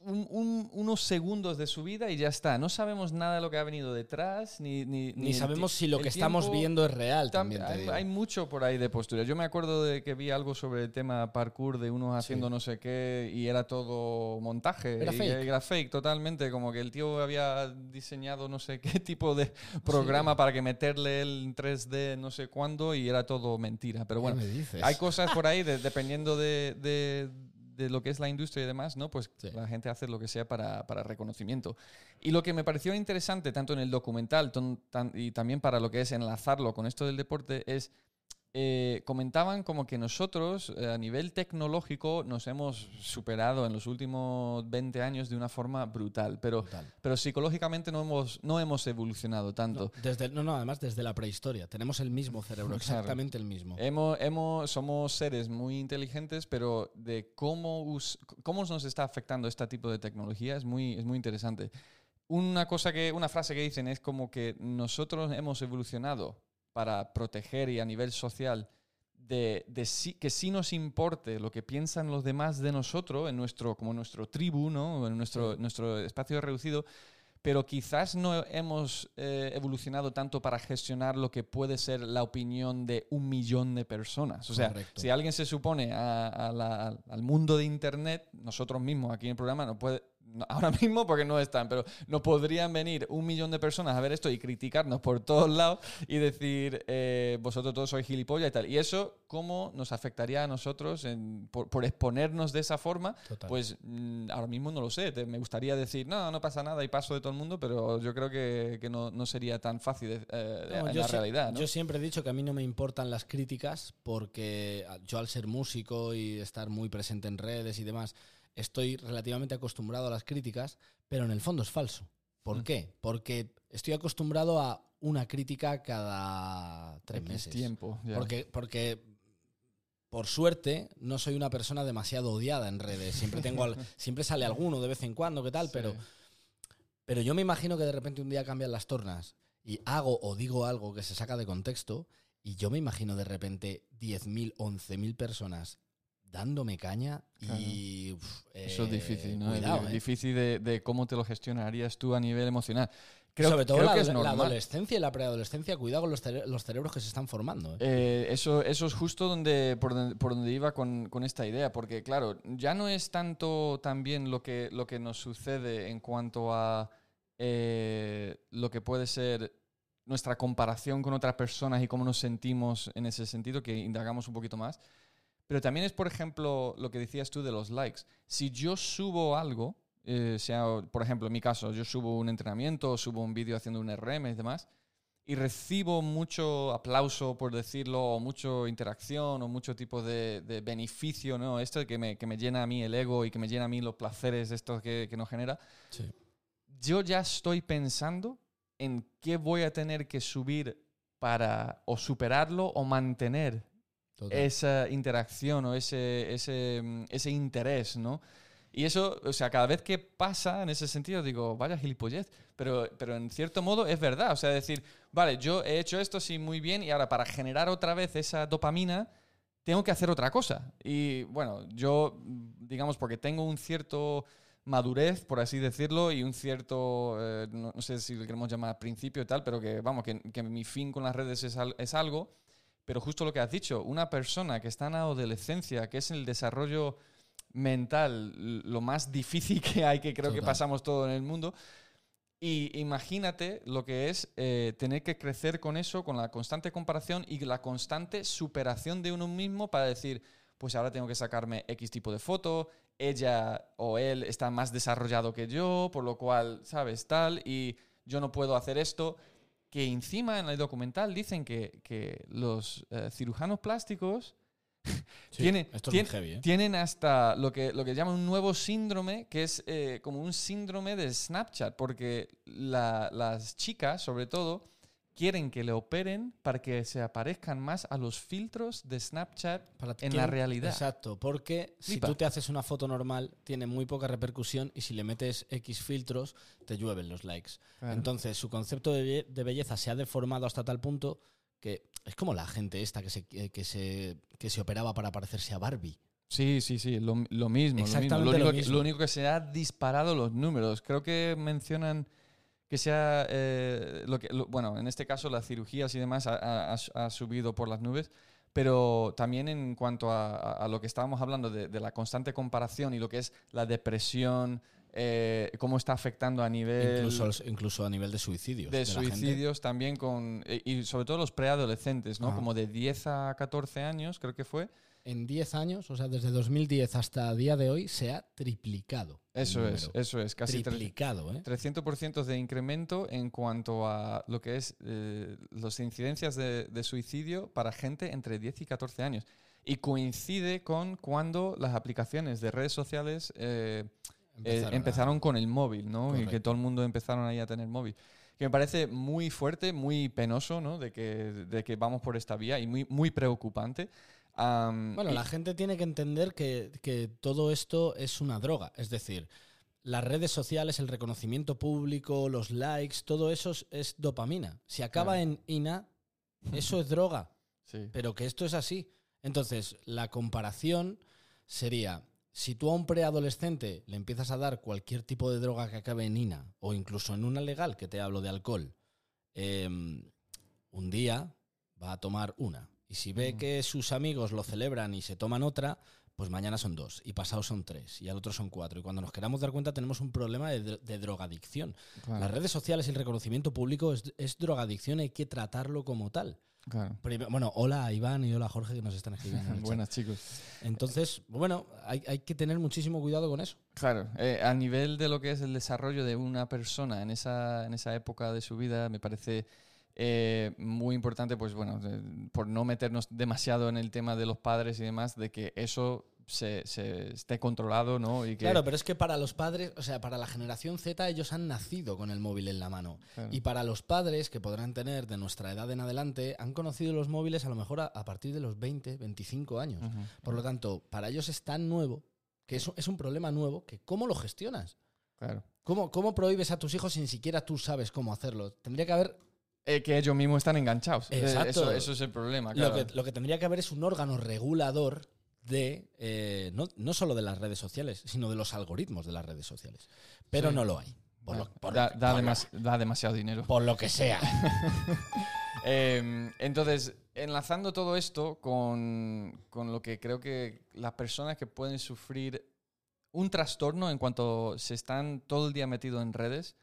un, un, unos segundos de su vida y ya está. No sabemos nada de lo que ha venido detrás, ni... Ni, ni, ni sabemos si lo que tiempo, estamos viendo es real. También hay, hay, mucho por ahí de postura. Yo me acuerdo de que vi algo sobre el tema parkour de unos haciendo sí. no sé qué y era todo montaje. Era fake. Era fake totalmente. Como que el tío había diseñado no sé qué tipo de programa sí. para que meterle el 3D no sé cuándo y era todo mentira. Pero bueno, hay cosas por ahí de, dependiendo de de, de, lo que es la industria y demás, ¿no? Pues sí. la gente hace lo que sea para, para, reconocimiento. Y lo que me pareció interesante, tanto en el documental tan, y también para lo que es enlazarlo con esto del deporte, es eh, comentaban como que nosotros eh, a nivel tecnológico nos hemos superado en los últimos 20 años de una forma brutal, pero, brutal. pero psicológicamente no hemos, no hemos evolucionado tanto. No, desde, no, no, además desde la prehistoria. Tenemos el mismo cerebro, exactamente claro. el mismo. Hemos, hemos, somos seres muy inteligentes, pero de cómo, us, cómo nos está afectando este tipo de tecnología es muy, es muy interesante. Una cosa que, una frase que dicen es como que nosotros hemos evolucionado para proteger y a nivel social de, de sí, que sí nos importe lo que piensan los demás de nosotros, en nuestro, como nuestro tribu, ¿no? en nuestro, sí. nuestro espacio reducido, pero quizás no hemos eh, evolucionado tanto para gestionar lo que puede ser la opinión de un millón de personas. O sea, Correcto. si alguien se supone a- a la- al mundo de Internet, nosotros mismos aquí en el programa no puede... ahora mismo porque no están, pero nos podrían venir un millón de personas a ver esto y criticarnos por todos lados y decir, eh, vosotros todos sois gilipollas y tal. Y eso, ¿cómo nos afectaría a nosotros en- por, por exponernos de esa forma? Total. Pues mm, ahora mismo no lo sé. Te- me gustaría decir, no, no pasa nada y paso de todo el mundo, pero yo creo que, que no, no sería tan fácil de- eh, No, en la realidad. ¿no? Yo siempre he dicho que a mí no me importan las críticas porque ah, yo al ser músico y estar muy presente en redes y demás, estoy relativamente acostumbrado a las críticas, pero en el fondo es falso. ¿Por Mm. qué? Porque estoy acostumbrado a una crítica cada tres X meses. tiempo. ya. Porque, porque, por suerte, no soy una persona demasiado odiada en redes. Siempre, tengo al- siempre sale alguno de vez en cuando, ¿qué tal? Sí. Pero, pero yo me imagino que de repente un día cambian las tornas y hago o digo algo que se saca de contexto y yo me imagino de repente 10.000, 11.000 personas dándome caña y... uf, Eso es eh, difícil, ¿no? Cuidado, Es ¿eh? difícil de, de cómo te lo gestionarías tú a nivel emocional. Creo, Sobre todo creo la, que es la adolescencia y la preadolescencia, cuidado con los, cere- los cerebros que se están formando. ¿eh? Eh, eso, eso es justo donde, por, donde, por donde iba con, con esta idea, porque claro, ya no es tanto también lo que, lo que nos sucede en cuanto a eh, lo que puede ser nuestra comparación con otras personas y cómo nos sentimos en ese sentido, que indagamos un poquito más. Pero también es, por ejemplo, lo que decías tú de los likes. Si yo subo algo, eh, sea, por ejemplo, en mi caso, yo subo un entrenamiento, subo un vídeo haciendo un RM y demás, y recibo mucho aplauso, por decirlo, o mucha interacción, o mucho tipo de, de beneficio, ¿no? Esto que me, que me llena a mí el ego y que me llena a mí los placeres estos que, que nos genera, Sí. yo ya estoy pensando en qué voy a tener que subir para o superarlo o mantener Total. esa interacción o ese, ese, mm, ese interés, ¿no? Y eso, o sea, cada vez que pasa en ese sentido, digo, vaya gilipollez, pero, pero en cierto modo es verdad, o sea, decir, vale, yo he hecho esto sí muy bien y ahora para generar otra vez esa dopamina, tengo que hacer otra cosa. Y bueno, yo, digamos, porque tengo un cierto madurez, por así decirlo, y un cierto, eh, no, no sé si lo queremos llamar principio y tal, pero que, vamos, que, que mi fin con las redes es, al- es algo, pero justo lo que has dicho, una persona que está en la adolescencia, que es el desarrollo mental lo más difícil que hay, que creo que pasamos todo en el mundo, y imagínate lo que es eh, tener que crecer con eso, con la constante comparación y la constante superación de uno mismo para decir, pues ahora tengo que sacarme X tipo de foto, ella o él está más desarrollado que yo, por lo cual, ¿sabes? Tal, y yo no puedo hacer esto. Que encima en el documental dicen que, que los eh, cirujanos plásticos Sí, tiene- esto es tiene- muy heavy, ¿eh? tienen hasta lo que, lo que llaman un nuevo síndrome, que es eh, como un síndrome de Snapchat, porque la- las chicas, sobre todo, quieren que le operen para que se aparezcan más a los filtros de Snapchat Para- en la realidad. Exacto, porque si tú te haces una foto normal, tiene muy poca repercusión y si le metes X filtros, te llueven los likes. Claro. Entonces, su concepto de, be- de belleza se ha deformado hasta tal punto que es como la gente esta que se, que se, que se operaba para parecerse a Barbie. Sí, sí, sí, lo, lo mismo. Exactamente lo, mismo. lo Lo, único que, lo único que se ha disparado los números. Creo que mencionan que se ha, eh, lo que, lo- bueno, en este caso las cirugías y demás ha, ha- ha- subido por las nubes, pero también en cuanto a, a- a lo que estábamos hablando de, de la constante comparación y lo que es la depresión, eh, cómo está afectando a nivel Incluso, incluso a nivel de suicidios. de gente. suicidios también con, eh, y sobre todo los preadolescentes, ¿no? Ajá. Como de 10 a 14 años, creo que fue. En 10 años, o sea, desde 2010 hasta día de hoy, se ha triplicado. Eso es, eso es, casi triplicado, ¿eh? 300% de incremento en cuanto a lo que es eh, las incidencias de, de suicidio para gente entre 10 y 14 años. Y coincide con cuando las aplicaciones de redes sociales eh, eh, a- empezaron con el móvil, ¿no? Y que Correcto. todo el mundo empezaron ahí a tener móvil. Que me parece muy fuerte, muy penoso, ¿no? De que, de que vamos por esta vía y muy, muy preocupante. Bueno, y- la gente tiene que entender que, que todo esto es una droga. Es decir, las redes sociales, el reconocimiento público, los likes, todo eso es, dopamina. Si acaba Claro. en ina, eso es droga. sí. Pero que esto es así. Entonces, la comparación sería, Si tú a un preadolescente le empiezas a dar cualquier tipo de droga que acabe en INA, o incluso en una legal, que te hablo de alcohol, em, un día va a tomar una. Y si ve que sus amigos lo celebran y se toman otra, pues mañana son dos, y pasado son tres, y al otro son cuatro. Y cuando nos queramos dar cuenta tenemos un problema de, de drogadicción. Claro, Las redes sociales y el reconocimiento público es, es drogadicción, hay que tratarlo como tal. claro. Prim- Bueno, hola a Iván y hola a Jorge que nos están escribiendo. Buenas, chicos. Entonces, bueno, hay, hay que tener muchísimo cuidado con eso. Claro, eh, a nivel de lo que es el desarrollo de una persona en esa, en esa época de su vida, me parece eh, muy importante, pues bueno, de- por no meternos demasiado en el tema de los padres y demás, de que eso se, se esté controlado, ¿no? Y que, Claro, pero es que para los padres, o sea, para la generación Z, ellos han nacido con el móvil en la mano. Claro. Y para los padres que podrán tener de nuestra edad en adelante, han conocido los móviles a lo mejor a, a partir de los 20, 25 años. Por lo tanto, para ellos es tan nuevo, que es, es un problema nuevo, que ¿cómo lo gestionas? Claro. ¿Cómo, ¿Cómo prohíbes a tus hijos si ni siquiera tú sabes cómo hacerlo? Tendría que haber Eh, que ellos mismos están enganchados. Eh, Exacto. Eso, eso es el problema. Lo que, lo que tendría que haber es un órgano regulador de, eh, no, no solo de las redes sociales, sino de los algoritmos de las redes sociales. Pero Sí. no lo hay. Por lo, por da, lo da por lo- demas- da demasiado dinero. por lo que sea. Eh, entonces, enlazando todo esto con, con lo que creo que las personas que pueden sufrir un trastorno en cuanto se están todo el día metidos en redes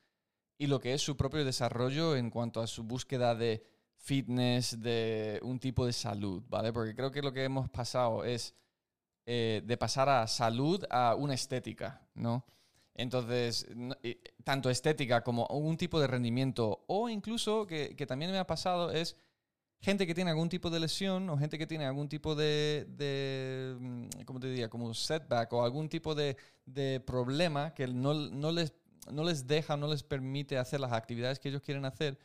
y lo que es su propio desarrollo en cuanto a su búsqueda de fitness, de un tipo de salud, ¿vale? Porque creo que lo que hemos pasado es eh, de pasar a salud a una estética, ¿no? Entonces, y- tanto estética como un tipo de rendimiento, o incluso que, que también me ha pasado es gente que tiene algún tipo de lesión o gente que tiene algún tipo de, de mm, ¿cómo te diría? Como setback o algún tipo de, de problema que no, no, les, no les deja, no les permite hacer las actividades que ellos quieren hacer.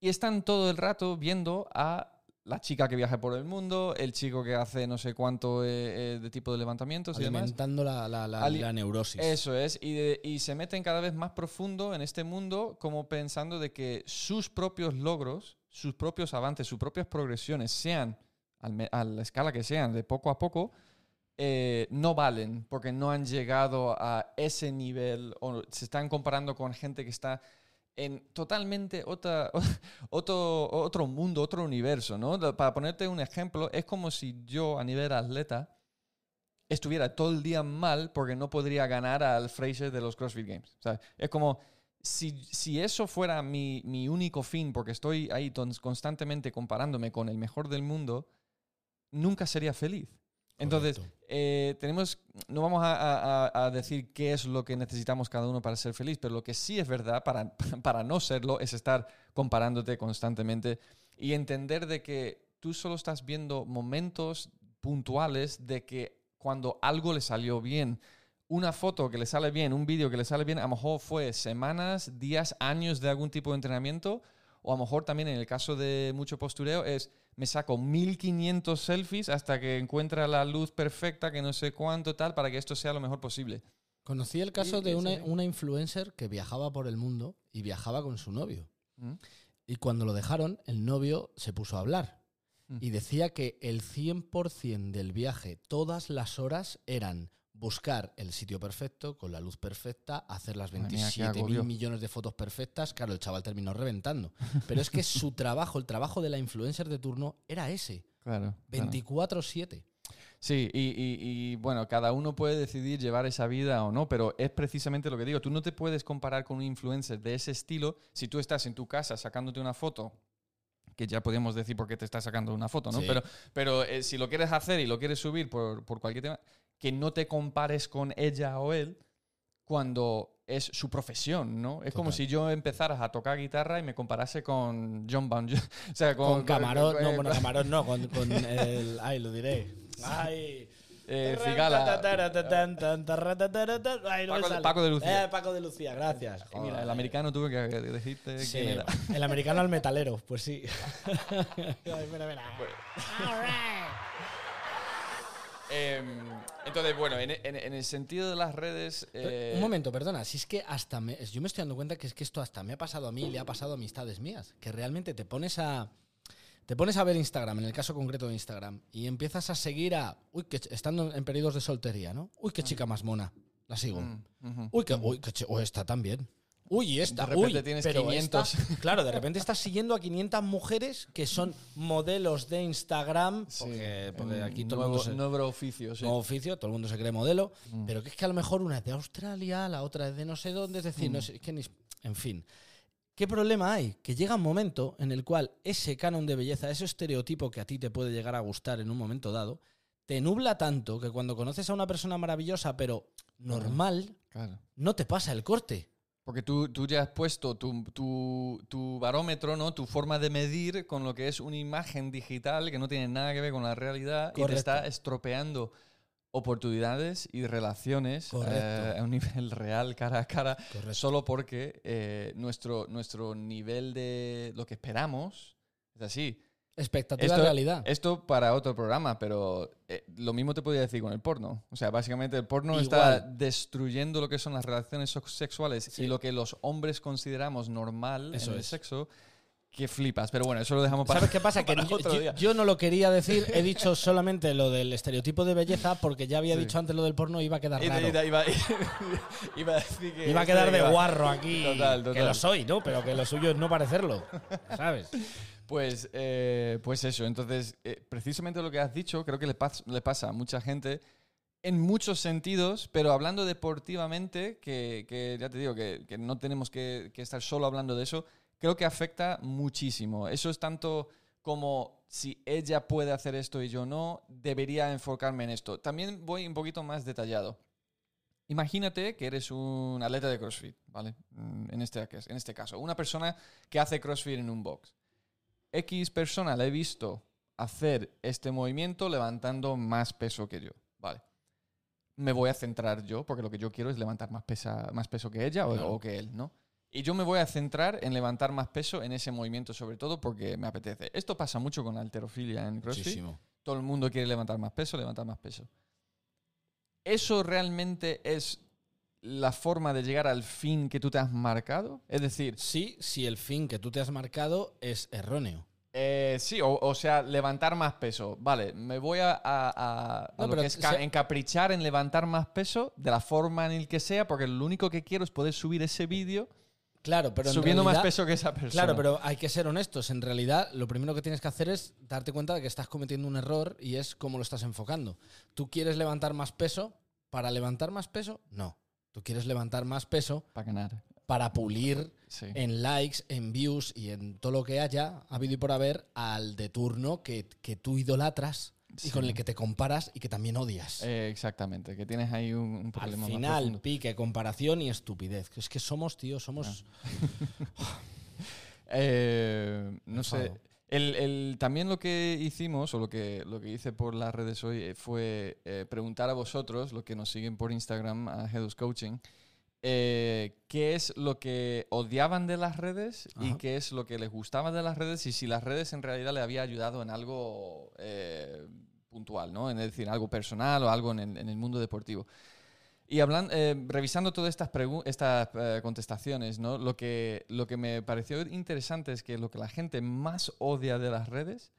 Y están todo el rato viendo a la chica que viaja por el mundo, el chico que hace no sé cuánto eh, eh, de tipo de levantamientos y demás. alimentando la, la- la- Ali- la neurosis. Eso es, y, de- y se meten cada vez más profundo en este mundo como pensando de que sus propios logros, sus propios avances, sus propias progresiones, sean al a la escala que sean, de poco a poco, eh, no valen porque no han llegado a ese nivel o se están comparando con gente que está en totalmente otra, otro, otro mundo, otro universo, ¿no? Para ponerte un ejemplo, es como si yo a nivel atleta estuviera todo el día mal porque no podría ganar al Fraser de los CrossFit Games. Es como si, si eso fuera mi, mi único fin, porque estoy ahí constantemente comparándome con el mejor del mundo, nunca sería feliz. Entonces. Eh, tenemos, no vamos a, decir qué es lo que necesitamos cada uno para ser feliz, pero lo que sí es verdad para, para no serlo es estar comparándote constantemente y entender de que tú solo estás viendo momentos puntuales de que cuando algo le salió bien, una foto que le sale bien, un vídeo que le sale bien, a lo mejor fue semanas, días, años de algún tipo de entrenamiento, o a lo mejor también en el caso de mucho postureo es me saco 1500 selfies hasta que encuentra la luz perfecta, que no sé cuánto tal, para que esto sea lo mejor posible. Conocí el caso de una, una influencer que viajaba por el mundo y viajaba con su novio. ¿Mm? Y cuando lo dejaron, el novio se puso a hablar. Mm. Y decía que el 100% del viaje, todas las horas, eran buscar el sitio perfecto, con la luz perfecta, hacer las Madre mía, qué 27 mil millones de fotos perfectas. Claro, el chaval terminó reventando. Pero es que su trabajo, el trabajo de la influencer de turno, era ese. Claro. claro. 24-7. Sí, y, y- y, bueno, cada uno puede decidir llevar esa vida o no, pero es precisamente lo que digo. Tú no te puedes comparar con un influencer de ese estilo si tú estás en tu casa sacándote una foto, que ya podemos decir por qué te estás sacando una foto, ¿no? Sí. Pero, pero eh, si lo quieres hacer y lo quieres subir por, por cualquier tema, que no te compares con ella o él cuando es su profesión, ¿no? Es como Total. si yo empezara a tocar guitarra y me comparase con John Bon Jovi. O sea, con, Con, Camarón, con- no, bueno, Camarón no, con, con el. Ay, lo diré. Ay. eh, Cigala. Ay, no me Paco de-. Paco de Lucía. Eh, Paco de Lucía, gracias. Y Mira, el Joder. americano tuve que decirte Sí, quién era. el americano al metalero, pues sí. Ay, mira, mira. Em, entonces, bueno, en, en- en el sentido de las redes. eh, Un momento, perdona, si es que hasta me, yo me estoy dando cuenta que es que esto hasta me ha pasado a mí y le ha pasado a amistades mías, que realmente te pones a te pones a ver Instagram, en el caso concreto de Instagram, y empiezas a seguir a. Uy, que estando en periodos de soltería, ¿no? Uy, qué chica más mona. La sigo. Mm, ujú. Uy, que, uy, que uy, está también. Uy, y esta. De repente uy, tienes pero 500. esta- claro, de repente estás siguiendo a 500 mujeres que son modelos de Instagram. Sí, Porque, aquí todo nuevo, el mundo se, nuevo oficio, sí. nuevo oficio, todo el mundo se cree modelo, Mm. pero que es que a lo mejor una es de Australia, la otra es de no sé dónde, es decir, Mm. no sé, es que ni, en fin. ¿Qué problema hay? Que llega un momento en el cual ese canon de belleza, ese estereotipo que a ti te puede llegar a gustar en un momento dado, te nubla tanto que cuando conoces a una persona maravillosa pero normal, Claro. no te pasa el corte. Porque tú, tú ya has puesto tu, tu, tu barómetro, ¿no? Tu forma de medir con lo que es una imagen digital que no tiene nada que ver con la realidad y te está estropeando oportunidades y relaciones eh, a un nivel real, cara a cara, Correcto. solo porque eh, nuestro, nuestro nivel de lo que esperamos es así. Expectativa Esto, realidad. esto para otro programa, pero eh, lo mismo te podría decir con el porno. O sea, básicamente el porno Igual. está destruyendo lo que son las relaciones sexuales Sí. y lo que los hombres consideramos normal Eso en el es. sexo, que flipas. Pero bueno, eso lo dejamos para, ¿Sabes qué pasa? Que yo, yo- yo no lo quería decir, he dicho solamente lo del estereotipo de belleza porque ya había Sí. dicho antes lo del porno iba a quedar raro. y- iba, iba a decir que Iba a quedar de iba- guarro aquí. Total, Que total. lo soy, ¿no? Pero que lo suyo es no parecerlo. ¿Sabes? Pues, eh, pues eso, entonces, eh, precisamente lo que has dicho, creo que le, pas- le pasa a mucha gente en muchos sentidos, pero hablando deportivamente, que, ya te digo que, no tenemos que, estar solo hablando de eso, creo que afecta muchísimo. Eso es tanto como si ella puede hacer esto y yo no, debería enfocarme en esto. También voy un poquito más detallado. Imagínate que eres un atleta de CrossFit, ¿vale? Mm, este, en este caso, una persona que hace CrossFit en un box. X persona la he visto hacer este movimiento levantando más peso que yo. Vale. Me voy a centrar yo, porque lo que yo quiero es levantar más, pesa, más peso que ella o, que él, ¿no? Y yo me voy a centrar en levantar más peso en ese movimiento, sobre todo porque me apetece. Esto pasa mucho con la alterofilia en CrossFit. Muchísimo. Todo el mundo quiere levantar más peso, levantar más peso. ¿Eso realmente es la forma de llegar al fin que tú te has marcado? Es decir, Sí, si el fin que tú te has marcado es erróneo. Eh, sí, o, o sea, levantar más peso. Vale, me voy a, a- a- a No, lo que es ca- encaprichar en levantar más peso de la forma en el que sea, porque lo único que quiero es poder subir ese vídeo Claro, pero subiendo más peso que esa persona. Claro, pero hay que ser honestos. En realidad, lo primero que tienes que hacer es darte cuenta de que estás cometiendo un error y es cómo lo estás enfocando. ¿Tú quieres levantar más peso? ¿Para levantar más peso? No. Tú quieres levantar más peso Para ganar. para pulir Sí. en likes, en views y en todo lo que haya habido y por haber al de turno que, que tú idolatras y Sí. con el que te comparas y que también odias. Eh, exactamente, que tienes ahí un, un Al problema más final, pique, comparación y estupidez. Es que somos, tío, somos... Eh, no sé. El, el- también lo que hicimos, o lo que, lo que hice por las redes hoy, eh, fue eh, preguntar a vosotros, los que nos siguen por Instagram, a Hedos Coaching, eh, qué es lo que odiaban de las redes y qué es lo que les gustaba de las redes y si las redes en realidad le había ayudado en algo eh, puntual, ¿no? Es decir, algo personal o algo en el, en el mundo deportivo. Y hablan, eh, revisando todas estas, estas eh, contestaciones, ¿no? lo, que, lo que me pareció interesante es que lo que la gente más odia de las redes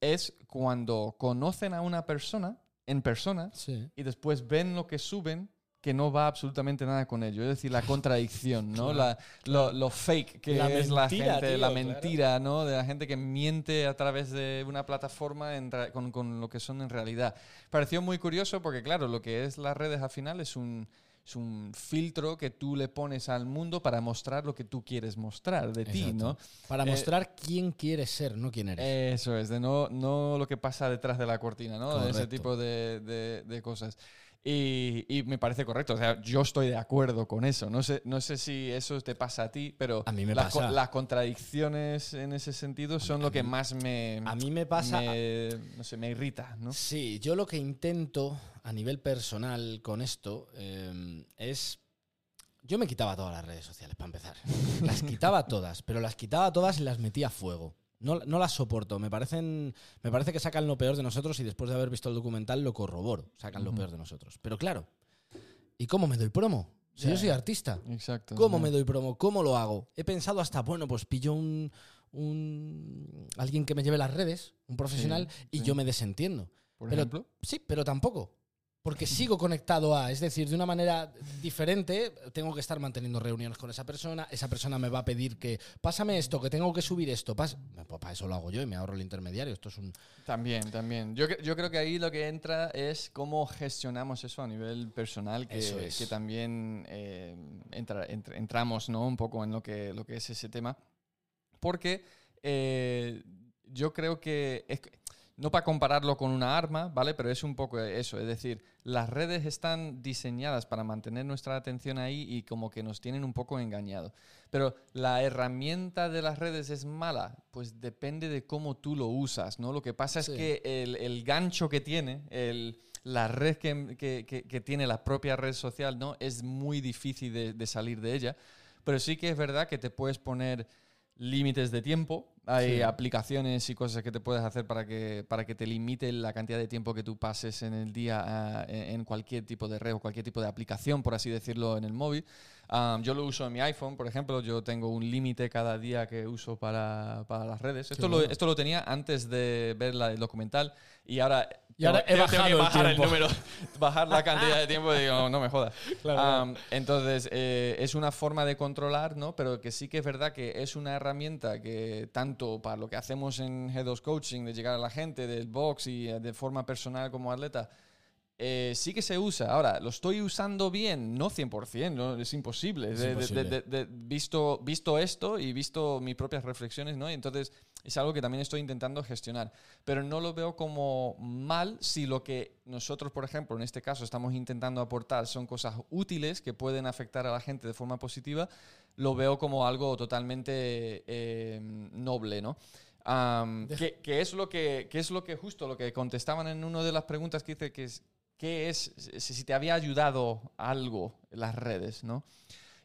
es cuando conocen a una persona en persona Sí. y después ven lo que suben que no va absolutamente nada con ello. Es decir, la contradicción, ¿no? Claro, La- lo, lo fake que La es la gente, tío, la claro. mentira, ¿no? De la gente que miente a través de una plataforma en con, con lo que son en realidad. Pareció muy curioso porque, claro, lo que es las redes al final es un, es un filtro que tú le pones al mundo para mostrar lo que tú quieres mostrar de ti, Exacto. ¿no? Para Eh, mostrar quién quieres ser, no quién eres. Eso es, de no, no lo que pasa detrás de la cortina, ¿no? De ese Correcto. tipo de, de- de cosas. Y, y me parece correcto, o sea, yo estoy de acuerdo con eso. No sé, no sé si eso te pasa a ti, pero A mí me las, co- las contradicciones en ese sentido son lo que más me, a mí me pasa... me- no sé, me irrita, ¿no? Sí, yo lo que intento a nivel personal con esto eh, es... Yo me quitaba todas las redes sociales, para empezar. Las quitaba todas, pero las quitaba todas y las metía a fuego. No, no las soporto. Me, parecen, me parece que sacan lo peor de nosotros y después de haber visto el documental lo corroboro. Sacan lo peor de nosotros. Pero claro, ¿y cómo me doy promo? Si yo soy artista. Exacto. ¿Cómo me doy promo? ¿Cómo lo hago? He pensado hasta, bueno, pues pillo un, un alguien que me lleve las redes, un profesional, y sí. yo me desentiendo. Por Pero- ejemplo. Sí, pero tampoco. Porque sigo conectado a, es decir, de una manera diferente, tengo que estar manteniendo reuniones con esa persona, esa persona me va a pedir que, pásame esto, que tengo que subir esto, pues para eso lo hago yo y me ahorro el intermediario, esto es un... También, también. Yo, yo creo que ahí lo que entra es cómo gestionamos eso a nivel personal, que, Eso es. que también eh, entra- entr- entramos ¿no? un poco en lo que, lo que es ese tema. Porque eh, yo creo que, es que- no para compararlo con una arma, ¿vale? Pero es un poco eso, es decir, las redes están diseñadas para mantener nuestra atención ahí y como que nos tienen un poco engañados. Pero la herramienta de las redes es mala, pues depende de cómo tú lo usas, ¿no? Lo que pasa Sí. es que el, el gancho que tiene, el, la red que, que- que- que tiene la propia red social, ¿no? Es muy difícil de, de salir de ella. Pero sí que es verdad que te puedes poner límites de tiempo. Hay Sí. aplicaciones y cosas que te puedes hacer para que, para que te limite la cantidad de tiempo que tú pases en el día ah, en cualquier tipo de red o cualquier tipo de aplicación, por así decirlo, en el móvil. Um, yo lo uso en mi iPhone, por ejemplo. Yo tengo un límite cada día que uso para, para las redes. Esto, lo, bueno. esto lo tenía antes de ver la- el documental y ahora, Y ahora he bajado que el bajar el, tiempo. número, bajar la cantidad de tiempo y digo, no, no me jodas. Claro. Um, entonces, eh, es una forma de controlar, ¿no? Pero que sí que es verdad que es una herramienta que tanto para lo que hacemos en G2 Coaching, de llegar a la gente, del box y eh, de forma personal como atleta, eh, sí que se usa. Ahora, ¿lo estoy usando bien? No 100%, no, es imposible. Es De- de- imposible. de- de- visto, visto esto y visto mis propias reflexiones, ¿no? Y entonces es algo que también estoy intentando gestionar. Pero no lo veo como mal si lo que nosotros, por ejemplo, en este caso estamos intentando aportar son cosas útiles que pueden afectar a la gente de forma positiva, lo veo como algo totalmente eh, noble, ¿no? Que, que es lo que, que es lo que justo lo que contestaban en una de las preguntas que hice, que es ¿qué es si si te había ayudado algo las redes, ¿no?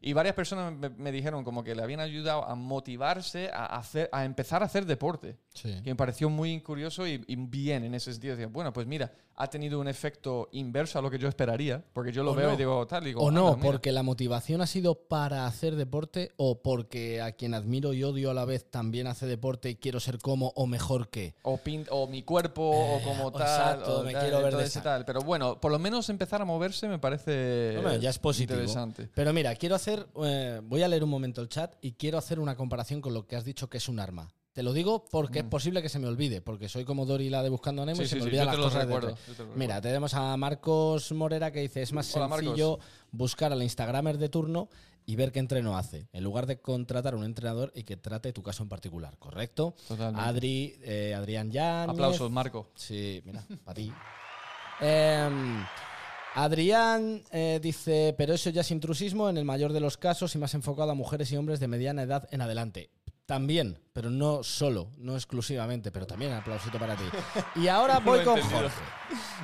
Y varias personas me, me dijeron como que le habían ayudado a motivarse a, hacer, a empezar a hacer deporte, Sí. que me pareció muy curioso y, y bien en ese sentido. Decía, bueno, pues mira, ha tenido un efecto inverso a lo que yo esperaría, porque yo lo O veo no. y digo tal, digo, O no, porque la motivación ha sido para hacer deporte o porque a quien admiro y odio a la vez también hace deporte y quiero ser como o mejor que. O, pin- o mi cuerpo, o como tal. exacto, o me tal, quiero ver de esa- tal. Pero bueno, por lo menos empezar a moverse me parece ya es positivo. interesante. Pero mira, quiero hacer, eh, voy a leer un momento el chat y quiero hacer una comparación con lo que has dicho que es un arma. Te lo digo porque es posible que se me olvide, porque soy como Dory la de Buscando a Nemo Mm. Sí, y se sí, me sí, olvidan yo las cosas recuerdo, te Mira, tenemos a Marcos Morera que dice, es más Hola, Marcos. sencillo buscar al Instagramer de turno y ver qué entreno hace, en lugar de contratar a un entrenador y que trate tu caso en particular, ¿correcto? Totalmente. Adri, eh, Adrián Yáñez. Aplausos, Marco. Sí, mira, para ti. Em, Adrián eh, dice, pero eso ya es intrusismo en el mayor de los casos y más enfocado a mujeres y hombres de mediana edad en adelante. También, pero no solo, no exclusivamente, pero también aplausito para ti. Y ahora voy con. Jorge.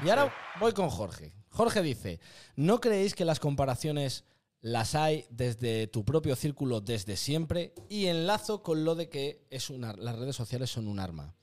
Y ahora voy con Jorge. Jorge dice, ¿no creéis que las comparaciones las hay desde tu propio círculo desde siempre? Y enlazo con lo de que es una, las redes sociales son un arma.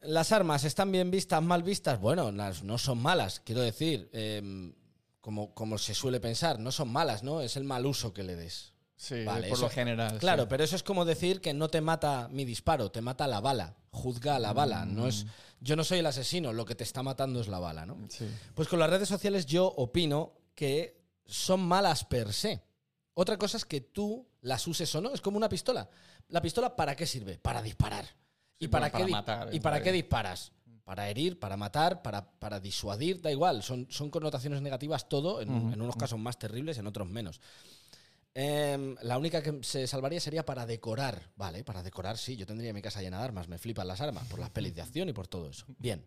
Las armas están bien vistas, mal vistas. Bueno, las no son malas, quiero decir, em, como, como se suele pensar, no son malas, ¿no? Es el mal uso que le des. Sí, Vale, por eso- lo general. Claro, sí. pero eso es como decir que no te mata mi disparo, te mata la bala. Juzga a la bala. No es, yo no soy el asesino, lo que te está matando es la bala, ¿no? Sí. Pues con las redes sociales yo opino que son malas per se. Otra cosa es que tú las uses o no. Es como una pistola. ¿La pistola para qué sirve? Para disparar. ¿Y para, para- qué, para di- matar, ¿y para vale. qué disparas? Para herir, para matar, para, para disuadir, da igual. Son, son connotaciones negativas todo, en unos casos más terribles, en otros menos. Em, la única que se salvaría sería para decorar. Vale, para decorar sí, yo tendría mi casa llena de armas, me flipan las armas, por las pelis de acción y por todo eso. Bien.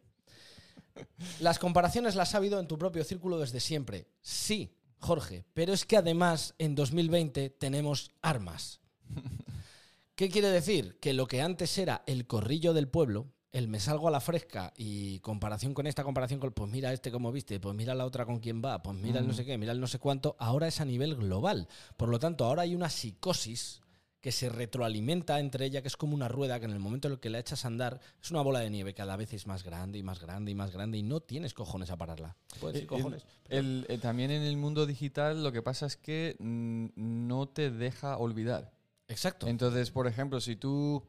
Las comparaciones las ha habido en tu propio círculo desde siempre. Sí, Jorge, pero es que además en 2020 tenemos armas. ¿Qué quiere decir? Que lo que antes era el corrillo del pueblo, el me salgo a la fresca y comparación con esta, comparación con, pues mira este como viste, pues mira la otra con quién va, pues mira el no sé qué, mira el no sé cuánto, ahora es a nivel global. Por lo tanto, ahora hay una psicosis que se retroalimenta entre ella, que es como una rueda que en el momento en el que la echas a andar es una bola de nieve, cada vez es más grande y más grande y más grande y no tienes cojones a pararla. Puedes decir El- cojones. el- el- también en el mundo digital lo que pasa es que no te deja olvidar. Exacto. Entonces, por ejemplo, si tú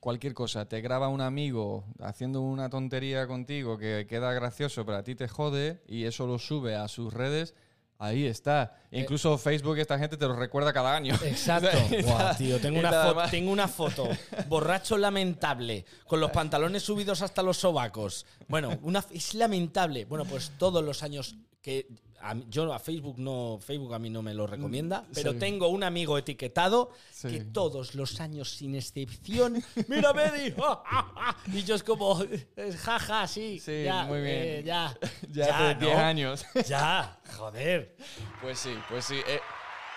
cualquier cosa te graba un amigo haciendo una tontería contigo que queda gracioso, pero a ti te jode y eso lo sube a sus redes, ahí está. Eh, Incluso Facebook, esta gente te lo recuerda cada año. Exacto. Buah, tío, tengo una, foto, tengo una foto. Borracho lamentable. Con los pantalones subidos hasta los sobacos. Bueno, una, es lamentable. Bueno, pues todos los años que. A yo a Facebook no. Facebook a mí no me lo recomienda. Pero sí. tengo un amigo etiquetado Sí. que todos los años, sin excepción. ¡Mira, Medi! ja, ja, ja". Y yo es como. Jaja, sí. Sí, ya, muy bien. eh, ya. Ya, hace 10 ¿no? años. Ya, joder. Pues sí, pues sí. eh,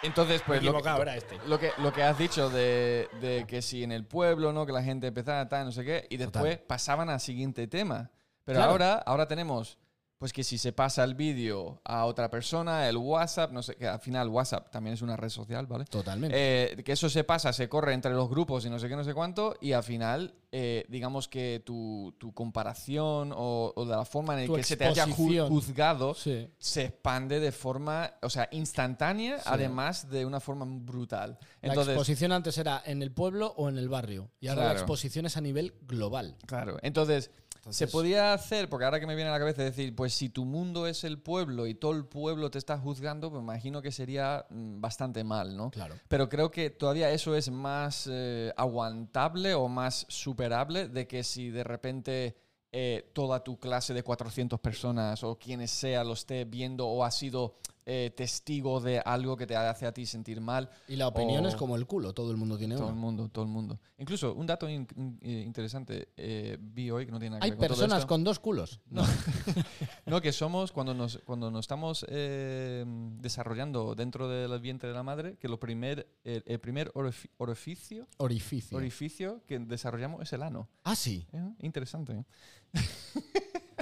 entonces, pues lo que, este. lo que lo que has dicho de, de que si en el pueblo, ¿no? Que la gente empezaba tal, no sé qué, y después pasaban al siguiente tema. Pero Claro. ahora, ahora tenemos, pues que si se pasa el vídeo a otra persona, el WhatsApp, no sé, que al final WhatsApp también es una red social, ¿vale? Totalmente. Eh, que eso se pasa, se corre entre los grupos y no sé qué, no sé cuánto, y al final, eh, digamos que tu, tu comparación o, o de la forma en la que se te haya juzgado sí. se expande de forma, o sea, instantánea, Sí. además de una forma brutal. La exposición antes era en el pueblo o en el barrio. Y ahora la exposición es a nivel global. claro, entonces, se podía hacer, porque ahora que me viene a la cabeza decir, pues si tu mundo es el pueblo y todo el pueblo te está juzgando, pues imagino que sería mm, bastante mal, ¿no? Claro. Pero creo que todavía eso es más eh, aguantable o más superable de que si de repente eh, toda tu clase de 400 personas o quienes sea lo esté viendo o ha sido eh, testigo de algo que te hace a ti sentir mal. Y la opinión O- es como el culo, todo el mundo tiene Todo el mundo, todo el mundo. Incluso un dato in- in- eh, interesante eh, vi hoy que no tiene nada que Hay ver con todo personas con dos culos. No. no, que somos cuando nos, cuando nos estamos eh, desarrollando dentro del vientre de la madre, que lo primer, el, el primer orifi- orificio, Orificio. orificio que desarrollamos es el ano. ah, sí. Interesante.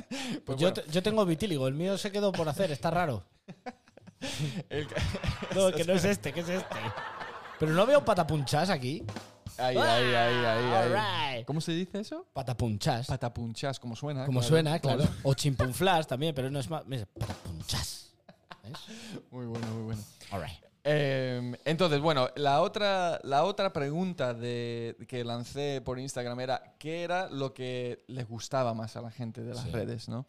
Pues Pues yo, bueno, yo tengo vitíligo, el mío se quedó por hacer, está raro. el ca- No, que no es este, que es este. Pero no veo patapunchas aquí. ahí, ahí, ahí, ahí, ahí. Alright. ¿Cómo se dice eso? Patapunchas. Patapunchas, como suena. Como claro. suena, claro. O chimpunflas también, pero no es más. mira, Patapunchas. ¿Ves? Muy bueno, muy bueno. Alright. Eh, entonces, bueno, la otra, la otra pregunta de, que lancé por Instagram era ¿qué era lo que les gustaba más a la gente de las Sí. redes? ¿no?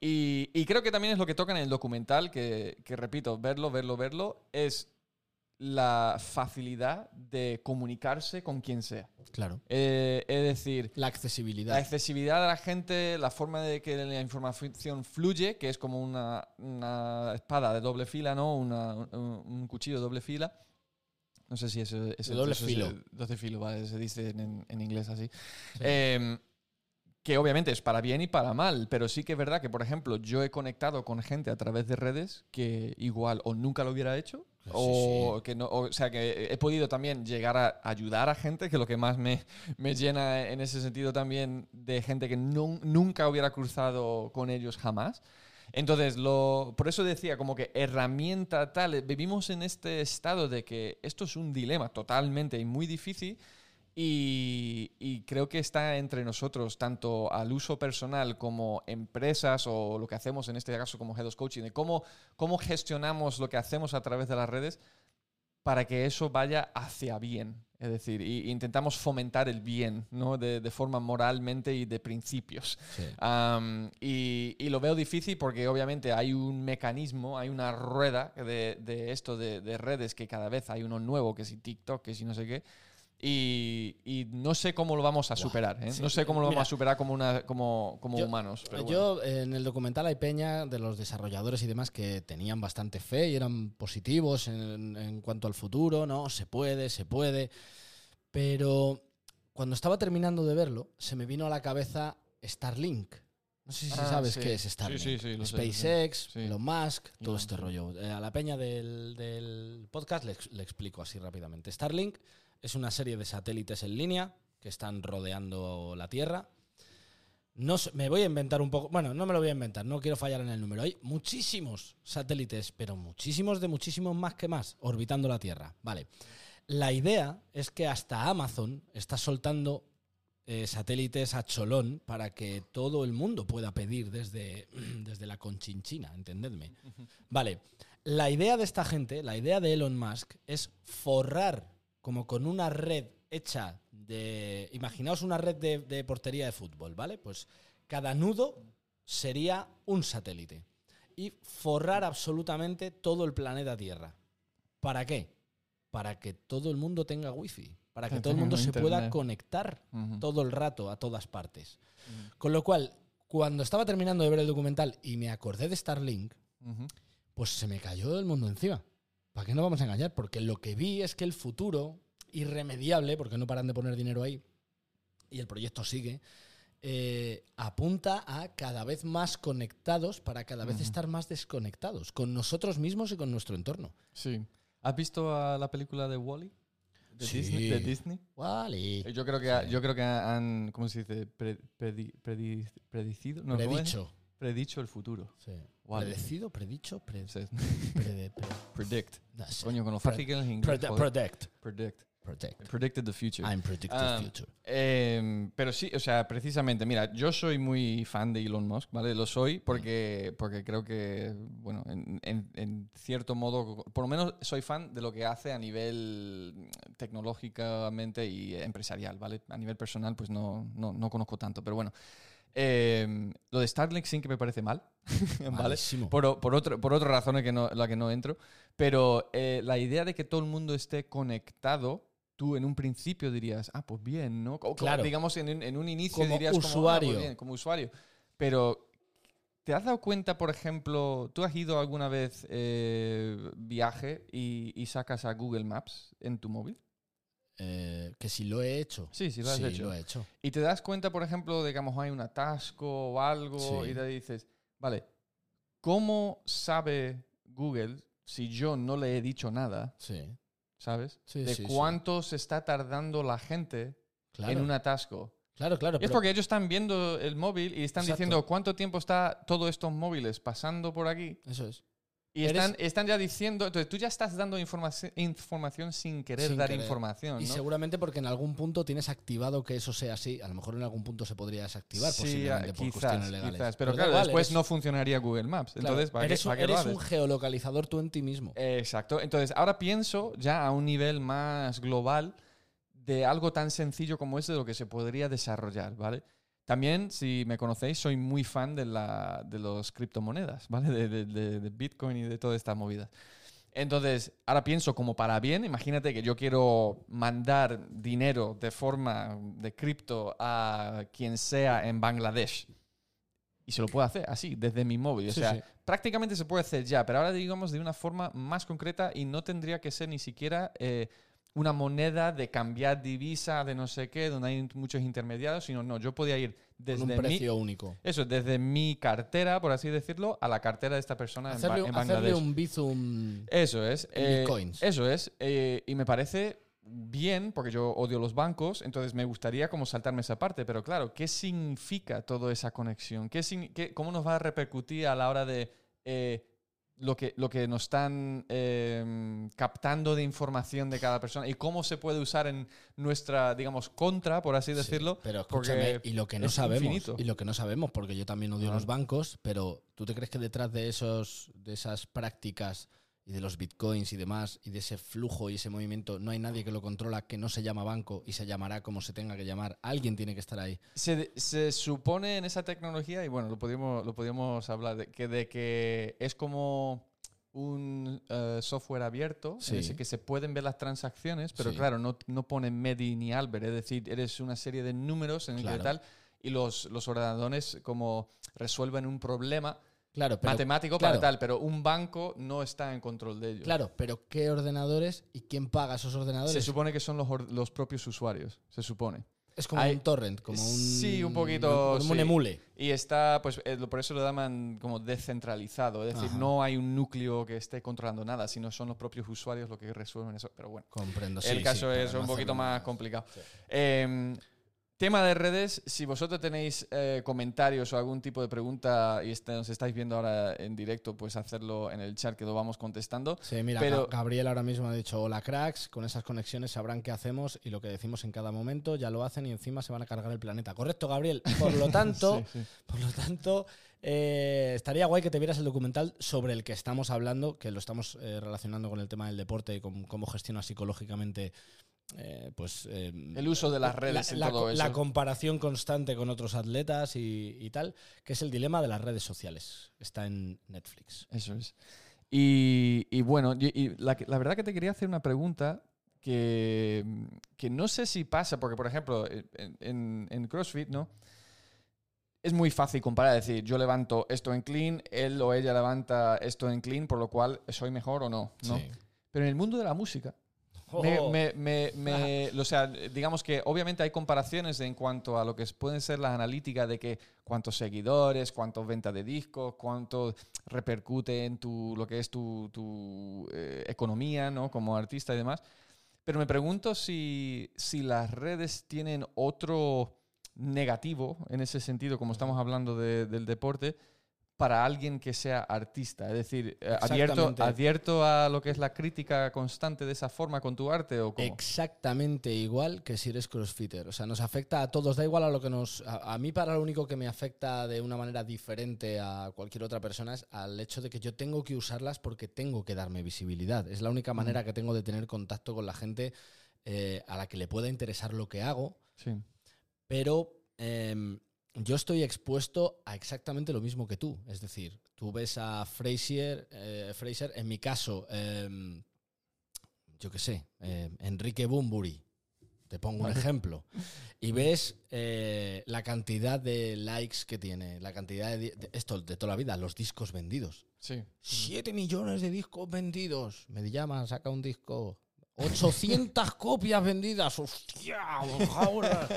Y, y creo que también es lo que toca en el documental, que, que repito, verlo, verlo, verlo, es la facilidad de comunicarse con quien sea. Claro. Eh, es decir, La accesibilidad. la accesibilidad de la gente, la forma de que la información fluye, que es como una, una espada de doble fila, ¿no? Una- un, un cuchillo de doble fila. No sé si eso es De doble eso filo. doble filo, vale, se dice en, en inglés así. Em, que obviamente es para bien y para mal, pero sí que es verdad que, por ejemplo, yo he conectado con gente a través de redes que igual o nunca lo hubiera hecho, Sí, o que no, o sea, que he podido también llegar a ayudar a gente, que lo que más me, me llena en ese sentido también de gente que nun- nunca hubiera cruzado con ellos jamás. Entonces, lo, por eso decía, como que herramienta tal, vivimos en este estado de que esto es un dilema totalmente y muy difícil y, y creo que está entre nosotros, tanto al uso personal como empresas o lo que hacemos en este caso como Head of Coaching, de cómo, cómo gestionamos lo que hacemos a través de las redes para que eso vaya hacia bien. Es decir, y, intentamos fomentar el bien, ¿no? De, de forma moralmente y de principios. Sí. Am, y, y lo veo difícil porque obviamente hay un mecanismo, hay una rueda de, de esto de, de redes que cada vez hay uno nuevo, que si TikTok, que si no sé qué. Y, y no sé cómo lo vamos a superar. ¿eh? Sí, No sé cómo lo mira, vamos a superar como, una, como, como yo- humanos. pero bueno. Yo eh, en el documental hay peña de los desarrolladores y demás que tenían bastante fe y eran positivos en, en cuanto al futuro, ¿no? Se puede, se puede. Pero cuando estaba terminando de verlo, se me vino a la cabeza Starlink. No sé si Ah, sabes sí. qué es Starlink. sí, sí, sé. SpaceX, Sí. Elon Musk, todo este rollo. Eh, a la peña del, del podcast le, le explico así rápidamente. Starlink es una serie de satélites en línea que están rodeando la Tierra. No me voy a inventar un poco. Bueno, no me lo voy a inventar, no quiero fallar en el número. Hay muchísimos satélites, pero muchísimos de muchísimos más que más, orbitando la Tierra. Vale. La idea es que hasta Amazon está soltando eh, satélites a cholón para que todo el mundo pueda pedir desde, desde la conchinchina, entendedme. Vale. La idea de esta gente, la idea de Elon Musk, es forrar como con una red hecha de. Imaginaos una red de, de portería de fútbol, ¿vale? Pues cada nudo sería un satélite. Y forrar absolutamente todo el planeta Tierra. ¿Para qué? Para que todo el mundo tenga wifi. Para que Que todo el mundo se pueda conectar todo el rato a todas partes. Con lo cual, cuando estaba terminando de ver el documental y me acordé de Starlink, pues se me cayó el mundo encima. ¿Para qué no vamos a engañar? Porque lo que vi es que el futuro, irremediable, porque no paran de poner dinero ahí, y el proyecto sigue, eh, apunta a cada vez más conectados para cada vez estar más desconectados, con nosotros mismos y con nuestro entorno. Sí. ¿Has visto a la película de Wally? De, Sí. Disney, de Disney. Wally. Yo creo que, Sí. yo creo que han, ¿cómo se dice? Pre- predi- predi- predicido. Predicho. Predicho el futuro. Sí. Predecido, predicho, pre- Sí. prede- pre- Predict. no sé. Coño, con lo Pre- fácil que es el inglés. Predict. Predict. Predict. Predicted the future. I'm predicting Ah, future. Eh, pero sí, o sea, precisamente, mira, yo soy muy fan de Elon Musk, ¿vale? Lo soy porque, porque creo que, bueno, en, en- en cierto modo, por lo menos soy fan de lo que hace a nivel mm, tecnológicamente y empresarial, ¿vale? A nivel personal, pues no, no, no conozco tanto, pero bueno. Eh, lo de Starlink sí que me parece mal, ¿vale? Por, por, otro, por otras razones que no, la que no entro. Pero eh, la idea de que todo el mundo esté conectado, tú en un principio dirías, ah, pues bien, ¿no? Como, Claro. digamos, en un, en un inicio Como dirías, como, "Ah, pues usuario. bien", como usuario. Pero, ¿te has dado cuenta, por ejemplo, tú has ido alguna vez eh, viaje y, y sacas a Google Maps en tu móvil? Eh, que si lo he hecho. Sí, sí, lo has hecho. lo he hecho. Y te das cuenta, por ejemplo, digamos, hay un atasco o algo Sí. y te dices, vale, ¿cómo sabe Google si yo no le he dicho nada, Sí. ¿sabes? Sí, de sí, sí. cuánto se está tardando la gente Claro. en un atasco. Claro, claro. Y es pero- porque ellos están viendo el móvil y están Exacto. diciendo cuánto tiempo está todos estos móviles pasando por aquí. Eso es. Y están, están ya diciendo, entonces tú ya estás dando información, información sin querer Sin dar querer. información. Y seguramente porque en algún punto tienes activado que eso sea así. A lo mejor en algún punto se podría desactivar Sí, posiblemente por cuestiones legales. quizás. Pero, claro, igual, después eres- no funcionaría Google Maps. claro, Entonces, ¿para qué- eres, para eres un geolocalizador tú en ti mismo. Exacto. Entonces, ahora pienso ya a un nivel más global de algo tan sencillo como ese de lo que se podría desarrollar, ¿vale? También, si me conocéis, soy muy fan de, la, de los criptomonedas, ¿vale? De, de- de- Bitcoin y de toda esta movida. Entonces, ahora pienso como para bien, imagínate que yo quiero mandar dinero de forma de cripto a quien sea en Bangladesh. Y se lo puedo hacer así, desde mi móvil. O Sí, sea, sí. prácticamente se puede hacer ya, pero ahora digamos de una forma más concreta y no tendría que ser ni siquiera eh, una moneda de cambiar divisa, de no sé qué, donde hay muchos intermediarios, sino no, yo podía ir desde Con un mi, precio único. eso, desde mi cartera, por así decirlo, a la cartera de esta persona en, Hacerle, Ba- en hacerle Bangladesh. un bizum. Eso es. En eh, bitcoins. Eso es. eh, y me parece bien, porque yo odio los bancos, entonces me gustaría como saltarme esa parte. Pero claro, ¿qué significa toda esa conexión? ¿Qué, signi- qué- ¿Cómo nos va a repercutir a la hora de eh, lo, que, lo que nos están eh, captando de información de cada persona? ¿Y cómo se puede usar en nuestra, digamos, contra, por así Sí, decirlo? pero escúchame, y lo que no sabemos, infinito. y lo que no sabemos, porque yo también odio Ah. los bancos, pero ¿tú te crees que detrás de esos, de esas prácticas y de los bitcoins y demás, y de ese flujo y ese movimiento, no hay nadie que lo controla que no se llama banco y se llamará como se tenga que llamar? Alguien tiene que estar ahí. Se, se supone en esa tecnología, y bueno, lo podríamos, lo podríamos hablar, de que, de que es como un eh, software abierto Sí. en ese que se pueden ver las transacciones, pero Sí. claro, no, no pone Medi ni Albert, es decir, eres una serie de números en el que Claro. tal, y los, los ordenadores como resuelven un problema Claro, pero, matemático claro. para tal, pero un banco no está en control de ello. claro, pero ¿qué ordenadores y quién paga esos ordenadores? Se supone que son los, los propios usuarios, se supone. es como hay- un torrent, como un... Sí, un poquito, Como un emule. Y está, pues eh, por eso lo llaman como descentralizado. Es decir, Ajá. no hay un núcleo que esté controlando nada, sino son los propios usuarios los que resuelven eso. Pero bueno, Comprendo. el sí, caso es un poquito más complicado. Eh, tema de redes, si vosotros tenéis eh, comentarios o algún tipo de pregunta y nos estáis viendo ahora en directo, pues hacerlo en el chat que lo vamos contestando. Sí, mira, Pero- Gabriel ahora mismo ha dicho, hola cracks, con esas conexiones sabrán qué hacemos y lo que decimos en cada momento, ya lo hacen y encima se van a cargar el planeta. Correcto, Gabriel. Por lo tanto, Sí, sí. por lo tanto eh, estaría guay que te vieras el documental sobre el que estamos hablando, que lo estamos eh, relacionando con el tema del deporte y con cómo gestiona psicológicamente eh, pues eh, El uso de las redes la, en la todo co- eso. la comparación constante con otros atletas y, y tal, que es el dilema de las redes sociales. Está en Netflix. Eso es. Y, y bueno, y, la, verdad que te quería hacer una pregunta que, que no sé si pasa, porque por ejemplo, en, en- en CrossFit, ¿no? Es muy fácil comparar, decir, yo levanto esto en clean, él o ella levanta esto en clean, por lo cual soy mejor o no, ¿no? Sí. Pero en el mundo de la música, me- Oh. me- me- me- o sea, digamos que obviamente hay comparaciones en cuanto a lo que pueden ser las analíticas de que cuántos seguidores, cuántos ventas de discos, cuánto repercute en tu, lo que es tu, tu, eh, economía, ¿no? Como artista y demás. Pero me pregunto si, si las redes tienen otro negativo en ese sentido, como estamos hablando de- del deporte, para alguien que sea artista. Es decir, eh, abierto, abierto a lo que es la crítica constante de esa forma con tu arte o cómo. Exactamente igual que si eres crossfitter. O sea, nos afecta a todos. Da igual a lo que nos. A, a mí, para lo único que me afecta de una manera diferente a cualquier otra persona es al hecho de que yo tengo que usarlas porque tengo que darme visibilidad. Es la única manera que tengo de tener contacto con la gente eh, a la que le pueda interesar lo que hago. Sí. pero em, yo estoy expuesto a exactamente lo mismo que tú. Es decir, tú ves a Fraser, eh, Fraser en mi caso, em, yo qué sé, em, Enrique Bumburi, te pongo un ejemplo, y ves eh, la cantidad de likes que tiene, la cantidad de, de- esto de toda la vida, los discos vendidos. Sí. 7 millones de discos vendidos. Me llama, saca un disco. 800 copias vendidas. ¡Hostia! Ahora.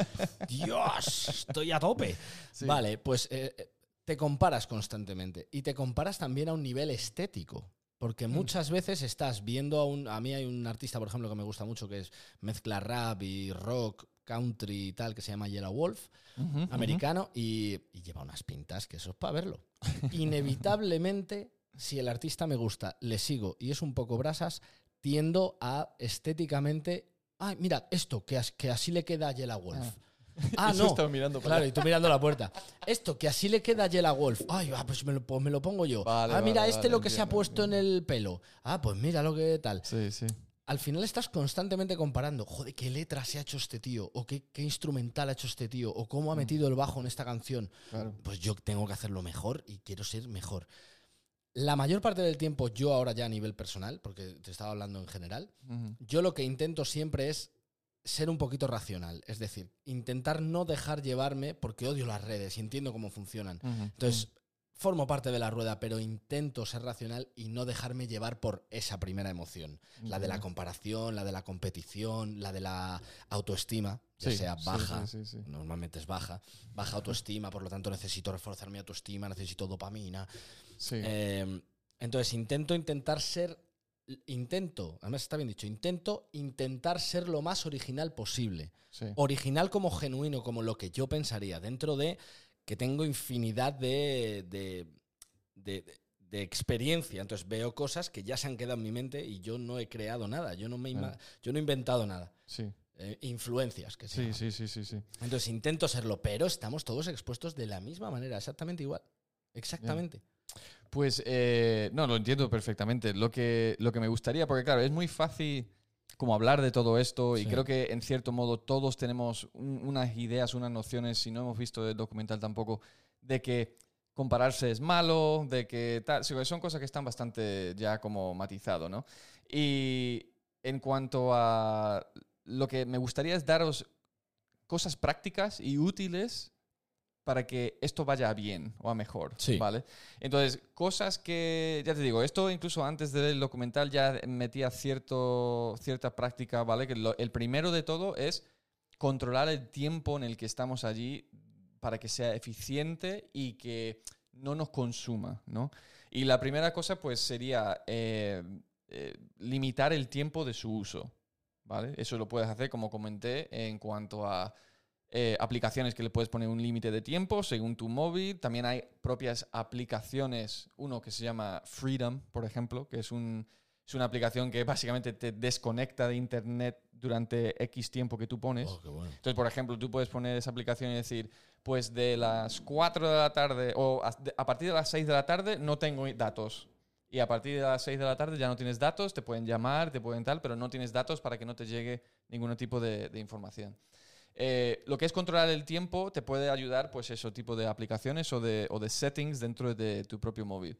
Dios, estoy a tope. Sí. Vale, pues eh, eh, te comparas constantemente. Y te comparas también a un nivel estético. Porque Mm. muchas veces estás viendo a un. A mí hay un artista, por ejemplo, que me gusta mucho, que es mezcla rap y rock, country y tal, que se llama Yellow Wolf americano y, y lleva unas pintas que eso es para verlo. Inevitablemente, si el artista me gusta, le sigo y es un poco brasas, tiendo a estéticamente. Ay, mira, esto, que, as- que así le queda a Yela Wolf. Ah, Eso no. estaba mirando para Claro, y tú mirando la puerta. Esto, que así le queda a Yela Wolf. Ay, ah, pues me lo, pues me lo pongo yo. Vale, ah, mira, vale, este vale, lo que se ha entiendo, puesto en el pelo. Ah, pues mira lo que tal Sí, sí. al final estás constantemente comparando, joder, qué letra se ha hecho este tío, o qué, qué instrumental ha hecho este tío, o cómo ha metido el bajo en esta canción. Claro. Pues yo tengo que hacerlo mejor y quiero ser mejor. La mayor parte del tiempo, yo ahora ya a nivel personal, porque te estaba hablando en general, yo lo que intento siempre es ser un poquito racional. Es decir, intentar no dejar llevarme, porque odio las redes y entiendo cómo funcionan. Entonces, formo parte de la rueda, pero intento ser racional y no dejarme llevar por esa primera emoción. La de la comparación, la de la competición, la de la autoestima, ya Sí, sea baja, sí, sí, sí. normalmente es baja, baja autoestima, por lo tanto necesito reforzar mi autoestima, necesito dopamina. Eh, entonces intento intentar ser, intento, además está bien dicho, intento intentar ser lo más original posible. sí. Original como genuino, como lo que yo pensaría, dentro de que tengo infinidad de, de, de- de experiencia. Entonces veo cosas que ya se han quedado en mi mente y yo no he creado nada, yo no, me yo no he inventado nada. Sí. Eh, influencias que Sí, sí, sí, sí, sí. Entonces intento serlo, pero estamos todos expuestos de la misma manera, exactamente igual. Exactamente. Pues eh, no, lo entiendo perfectamente. Lo que, lo que me gustaría, porque claro, es muy fácil como hablar de todo esto y creo que en cierto modo todos tenemos un- unas ideas, unas nociones, si no hemos visto el documental tampoco, de que compararse es malo, de que tal, son cosas que están bastante ya como matizado, ¿no? Y en cuanto a lo que me gustaría es daros cosas prácticas y útiles para que esto vaya a bien o a mejor, Sí. ¿vale? Entonces, cosas que, ya te digo, esto incluso antes del documental ya metía cierto, cierta práctica, ¿vale? Que lo- el primero de todo es controlar el tiempo en el que estamos allí para que sea eficiente y que no nos consuma, ¿no? Y la primera cosa, pues, sería eh, eh, limitar el tiempo de su uso, ¿vale? Eso lo puedes hacer, como comenté, en cuanto a eh, aplicaciones que le puedes poner un límite de tiempo según tu móvil. También hay propias aplicaciones, uno que se llama Freedom, por ejemplo, que es, un, es una aplicación que básicamente te desconecta de Internet durante X tiempo que tú pones. Oh, bueno. Entonces, por ejemplo, tú puedes poner esa aplicación y decir, pues de las 4 de la tarde o a, partir de las 6 de la tarde no tengo datos. Y a partir de las 6 de la tarde ya no tienes datos, te pueden llamar, te pueden tal, pero no tienes datos para que no te llegue ningún tipo de, de información. Eh, lo que es controlar el tiempo te puede ayudar, pues, eso tipo de aplicaciones o de, o de settings dentro de tu propio móvil.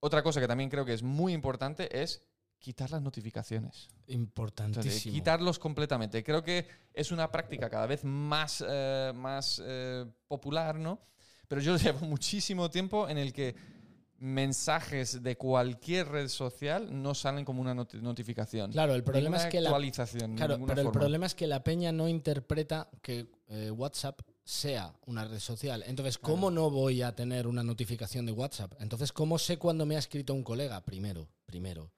Otra cosa que también creo que es muy importante es quitar las notificaciones. Entonces, Importantísimo. quitarlos completamente. Creo que es una práctica cada vez más, eh, más eh, popular, ¿no? Pero yo llevo muchísimo tiempo en el que mensajes de cualquier red social no salen como una noti- notificación. Claro, el problema es que la actualización. de Claro, pero el forma. problema es que la peña no interpreta que eh, WhatsApp sea una red social. Entonces, ¿cómo no voy a tener una notificación de WhatsApp? Entonces, ¿cómo sé cuándo me ha escrito un colega? Primero, primero.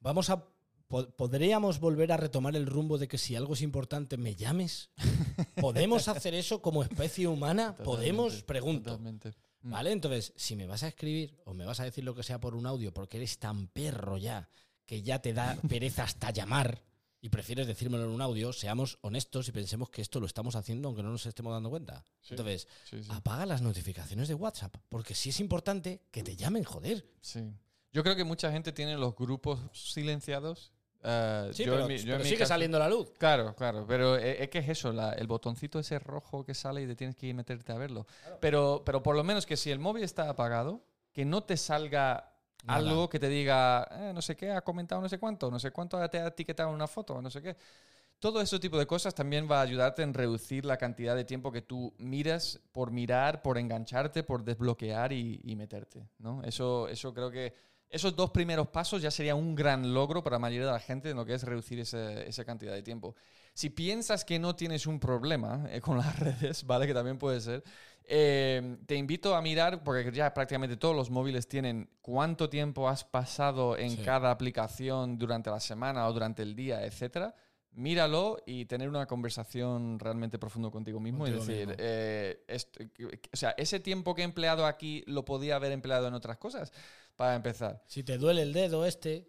Vamos a. po- ¿Podríamos volver a retomar el rumbo de que si algo es importante me llames? ¿Podemos hacer eso como especie humana? ¿Podemos? Pregunto. totalmente. Mm. ¿Vale? Entonces, si me vas a escribir o me vas a decir lo que sea por un audio porque eres tan perro ya que ya te da pereza hasta llamar y prefieres decírmelo en un audio, seamos honestos y pensemos que esto lo estamos haciendo aunque no nos estemos dando cuenta. Sí. Entonces, Sí, sí. apaga las notificaciones de WhatsApp porque si es importante que te llamen, joder. Sí. Yo creo que mucha gente tiene los grupos silenciados. Eh, Sí, yo pero, en mi- yo en pero mi sigue caso- saliendo la luz. Claro, claro, pero e- es que es eso, la- el botoncito ese rojo que sale y te tienes que ir meterte a verlo. Pero, pero por lo menos que si el móvil está apagado, que no te salga Nada. algo que te diga, eh, no sé qué, ha comentado no sé cuánto, no sé cuánto te ha etiquetado en una foto, no sé qué. Todo ese tipo de cosas también va a ayudarte en reducir la cantidad de tiempo que tú miras por mirar, por engancharte, por desbloquear y, y meterte. ¿no? Eso, eso creo que esos dos primeros pasos ya sería un gran logro para la mayoría de la gente en lo que es reducir ese- esa cantidad de tiempo. Si piensas que no tienes un problema eh, con las redes, ¿vale? Que también puede ser. eh, te invito a mirar, porque ya prácticamente todos los móviles tienen cuánto tiempo has pasado en Sí. cada aplicación durante la semana o durante el día, etcétera. Míralo y tener una conversación realmente profundo contigo mismo y decir, mismo. eh, esto- o sea, ese tiempo que he empleado aquí lo podía haber empleado en otras cosas, para empezar. Si te duele el dedo este,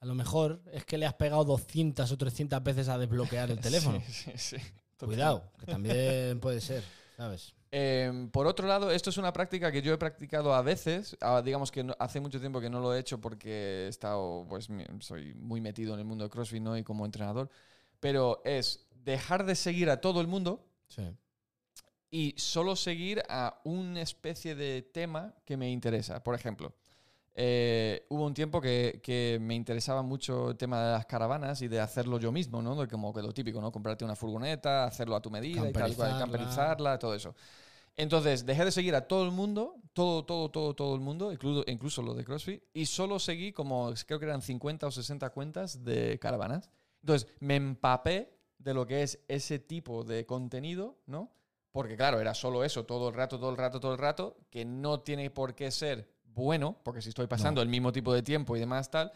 a lo mejor es que le has pegado 200 o 300 veces a desbloquear el teléfono. Sí, sí, sí. Cuidado, que también puede ser, ¿sabes? Eh, por otro lado, esto es una práctica que yo he practicado a veces. digamos que no- hace mucho tiempo que no lo he hecho porque he estado, pues, soy muy metido en el mundo de CrossFit ¿no? y como entrenador. Pero es dejar de seguir a todo el mundo Sí. Y solo seguir a una especie de tema que me interesa. Por ejemplo, eh, hubo un tiempo que, que me interesaba mucho el tema de las caravanas y de hacerlo yo mismo, ¿no? Como que lo típico, ¿no? Comprarte una furgoneta, hacerlo a tu medida y tal, cual, Camperizarla. todo eso. Entonces, dejé de seguir a todo el mundo, todo, todo, todo, todo el mundo, incluso, incluso lo de CrossFit, y solo seguí como, creo que eran 50 o 60 cuentas de caravanas. Entonces, me empapé de lo que es ese tipo de contenido, ¿no? Porque claro, era solo eso, todo el rato, todo el rato, todo el rato, que no tiene por qué ser bueno, porque si estoy pasando No. el mismo tipo de tiempo y demás tal.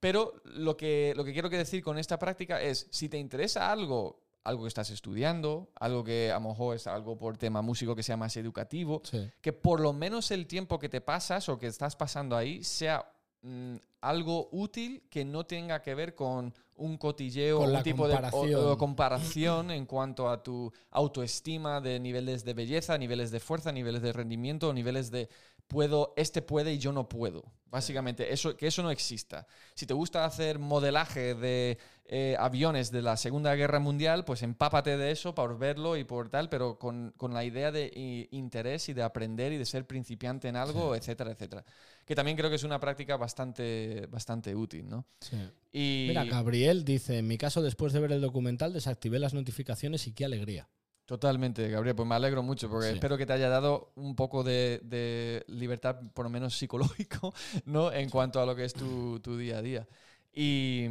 Pero lo que, lo que quiero que decir con esta práctica es, si te interesa algo, algo que estás estudiando, algo que a lo mejor es algo por tema músico que sea más educativo, Sí. que por lo menos el tiempo que te pasas o que estás pasando ahí sea mm, algo útil que no tenga que ver con un cotilleo Con un tipo de o- comparación. o comparación en cuanto a tu autoestima de niveles de belleza, niveles de fuerza, niveles de rendimiento, niveles de puedo, este puede y yo no puedo. Básicamente, eso, que eso no exista. Si te gusta hacer modelaje de eh, aviones de la Segunda Guerra Mundial, pues empápate de eso por verlo y por tal, pero con, con la idea de interés y de aprender y de ser principiante en algo, etcétera, etcétera. Que también creo que es una práctica bastante, bastante útil, ¿no? sí. Y Mira, Gabriel dice, en mi caso, después de ver el documental, desactivé las notificaciones y qué alegría. Totalmente, Gabriel, pues me alegro mucho porque Sí. espero que te haya dado un poco de, de libertad, por lo menos psicológico, ¿no? En cuanto a lo que es tu, tu día a día. Y,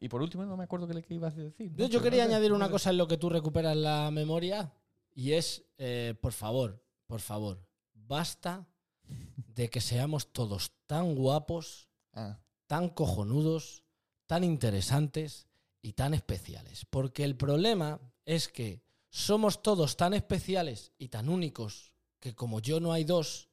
y por último, no me acuerdo qué le ibas a decir. Yo, yo quería no añadir no una cosa en lo que tú recuperas la memoria y es, eh, por favor, por favor, basta de que seamos todos tan guapos, Ah, tan cojonudos, tan interesantes y tan especiales. Porque el problema es que somos todos tan especiales y tan únicos que como yo no hay dos,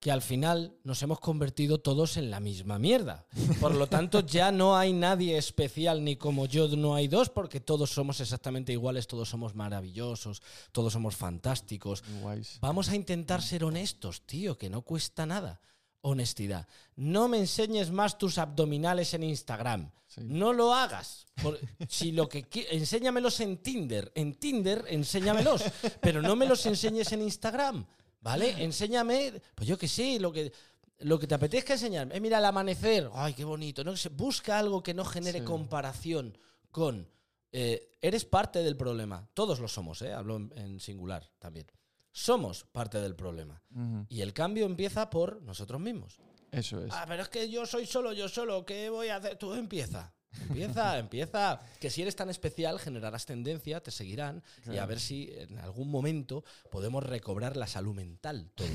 que al final nos hemos convertido todos en la misma mierda. Por lo tanto, ya no hay nadie especial ni como yo no hay dos, porque todos somos exactamente iguales, todos somos maravillosos, todos somos fantásticos. guays. Vamos a intentar ser honestos, tío, que no cuesta nada. honestidad. No me enseñes más tus abdominales en Instagram. Sí. No lo hagas. Por- si lo que enséñamelos en Tinder. En Tinder, enséñamelos. Pero no me los enseñes en Instagram. ¿Vale? Enséñame, pues yo que sé, lo que, lo que te apetezca enseñarme. Eh, mira el amanecer. Ay, qué bonito. No busca algo que no genere Sí. comparación con. eh, eres parte del problema. Todos lo somos, ¿eh? Hablo en- en singular también. Somos parte del problema. Y el cambio empieza por nosotros mismos. Eso es. Ah, pero es que yo soy solo, yo solo, ¿qué voy a hacer? Tú empieza. Empieza, empieza. Que si eres tan especial, generarás tendencia, te seguirán y a ver si en algún momento podemos recobrar la salud mental todos.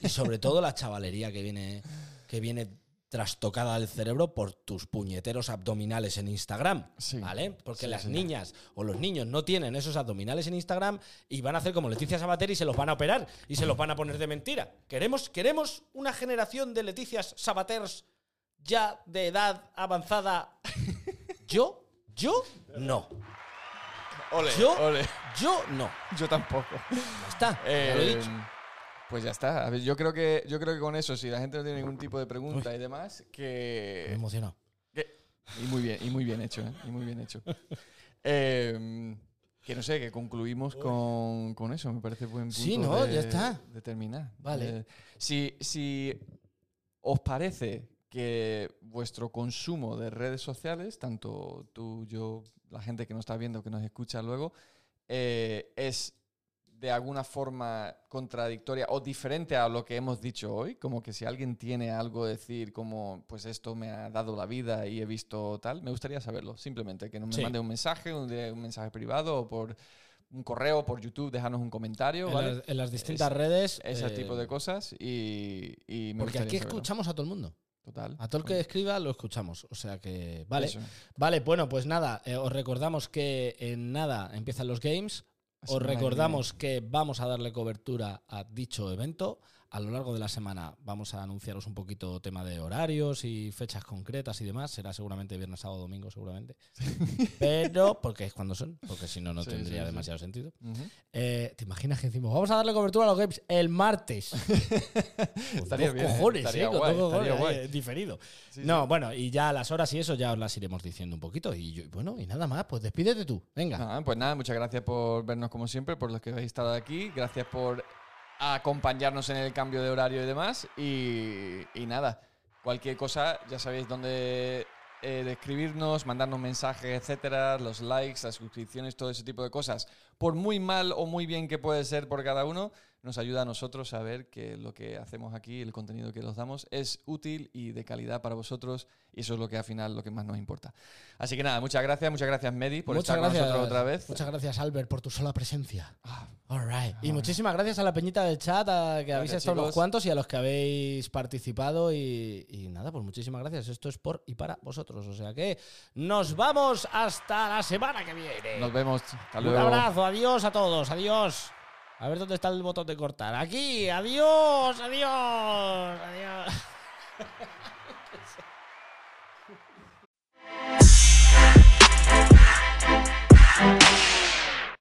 Y sobre todo la chavalería que viene, que viene trastocada del cerebro por tus puñeteros abdominales en Instagram. Sí. ¿Vale? Porque Sí, las sí. niñas o los niños no tienen esos abdominales en Instagram y van a hacer como Leticia Sabater y se los van a operar y se los van a poner de mentira. Queremos, queremos una generación de Leticias Sabaters ya de edad avanzada. Yo, yo no. Ole, Yo- ole. Yo no. Yo tampoco. Ya está. ya lo he Eh, dicho. Pues ya está. A ver, yo creo que yo creo que con eso, si la gente no tiene ningún tipo de pregunta y demás, Me he que, emocionado. que- y muy bien, y muy bien hecho, ¿eh? Y muy bien hecho. Eh, que no sé, que concluimos con, con eso. Me parece buen punto. Sí, ¿no? de- Ya está. De terminar. Vale. Eh, si, si os parece que vuestro consumo de redes sociales, tanto tú, yo, la gente que nos está viendo, que nos escucha luego, eh, es de alguna forma contradictoria o diferente a lo que hemos dicho hoy, como que si alguien tiene algo que decir como pues esto me ha dado la vida y he visto tal, me gustaría saberlo, simplemente que nos me Sí. mande un mensaje, un, de- un mensaje privado o por un correo, por YouTube, dejarnos un comentario, En, ¿vale? las, en las distintas Es- redes. Ese eh, tipo de cosas y, y me Porque aquí saberlo. escuchamos a todo el mundo. Total. A todo el que escriba lo escuchamos. O sea que. Vale. Eso. Vale, bueno, pues nada. eh, os recordamos que en nada empiezan los games. Os recordamos que vamos a darle cobertura a dicho evento. A lo largo de la semana vamos a anunciaros un poquito tema de horarios y fechas concretas y demás. Será seguramente viernes, sábado, domingo, seguramente. Pero, porque es cuando son, porque si no, no Sí, tendría sí, sí. demasiado sentido. Eh, ¿Te imaginas que decimos, vamos a darle cobertura a los games el martes? Pues Estaría dos bien, ¿eh? cojones, Estaría ¿eh? Guay, dos cojones, estaría guay. eh, diferido. No, bueno, y ya las horas y eso ya os las iremos diciendo un poquito. Y yo- bueno, y nada más, pues despídete tú. Venga. Ah, pues nada, muchas gracias por vernos como siempre, por los que habéis estado aquí. Gracias por acompañarnos en el cambio de horario y demás. Y, nada, cualquier cosa, ya sabéis dónde eh, escribirnos, mandarnos mensajes, etcétera, los likes, las suscripciones, todo ese tipo de cosas. Por muy mal o muy bien que puede ser por cada uno, nos ayuda a nosotros a ver que lo que hacemos aquí, el contenido que os damos, es útil y de calidad para vosotros. Y eso es lo que al final lo que más nos importa. Así que nada, muchas gracias, muchas gracias Medi por muchas estar gracias. con nosotros otra vez. Muchas gracias, Albert, por tu sola presencia. Ah, All right. Y muchísimas gracias a la peñita del chat, a que habéis estado unos cuantos y a los que habéis participado. Y, y nada, pues muchísimas gracias. Esto es por y para vosotros. O sea que nos vamos hasta la semana que viene. Nos vemos. Hasta Un abrazo, adiós a todos, adiós. A ver dónde está el botón de cortar. Aquí, adiós, adiós, adiós.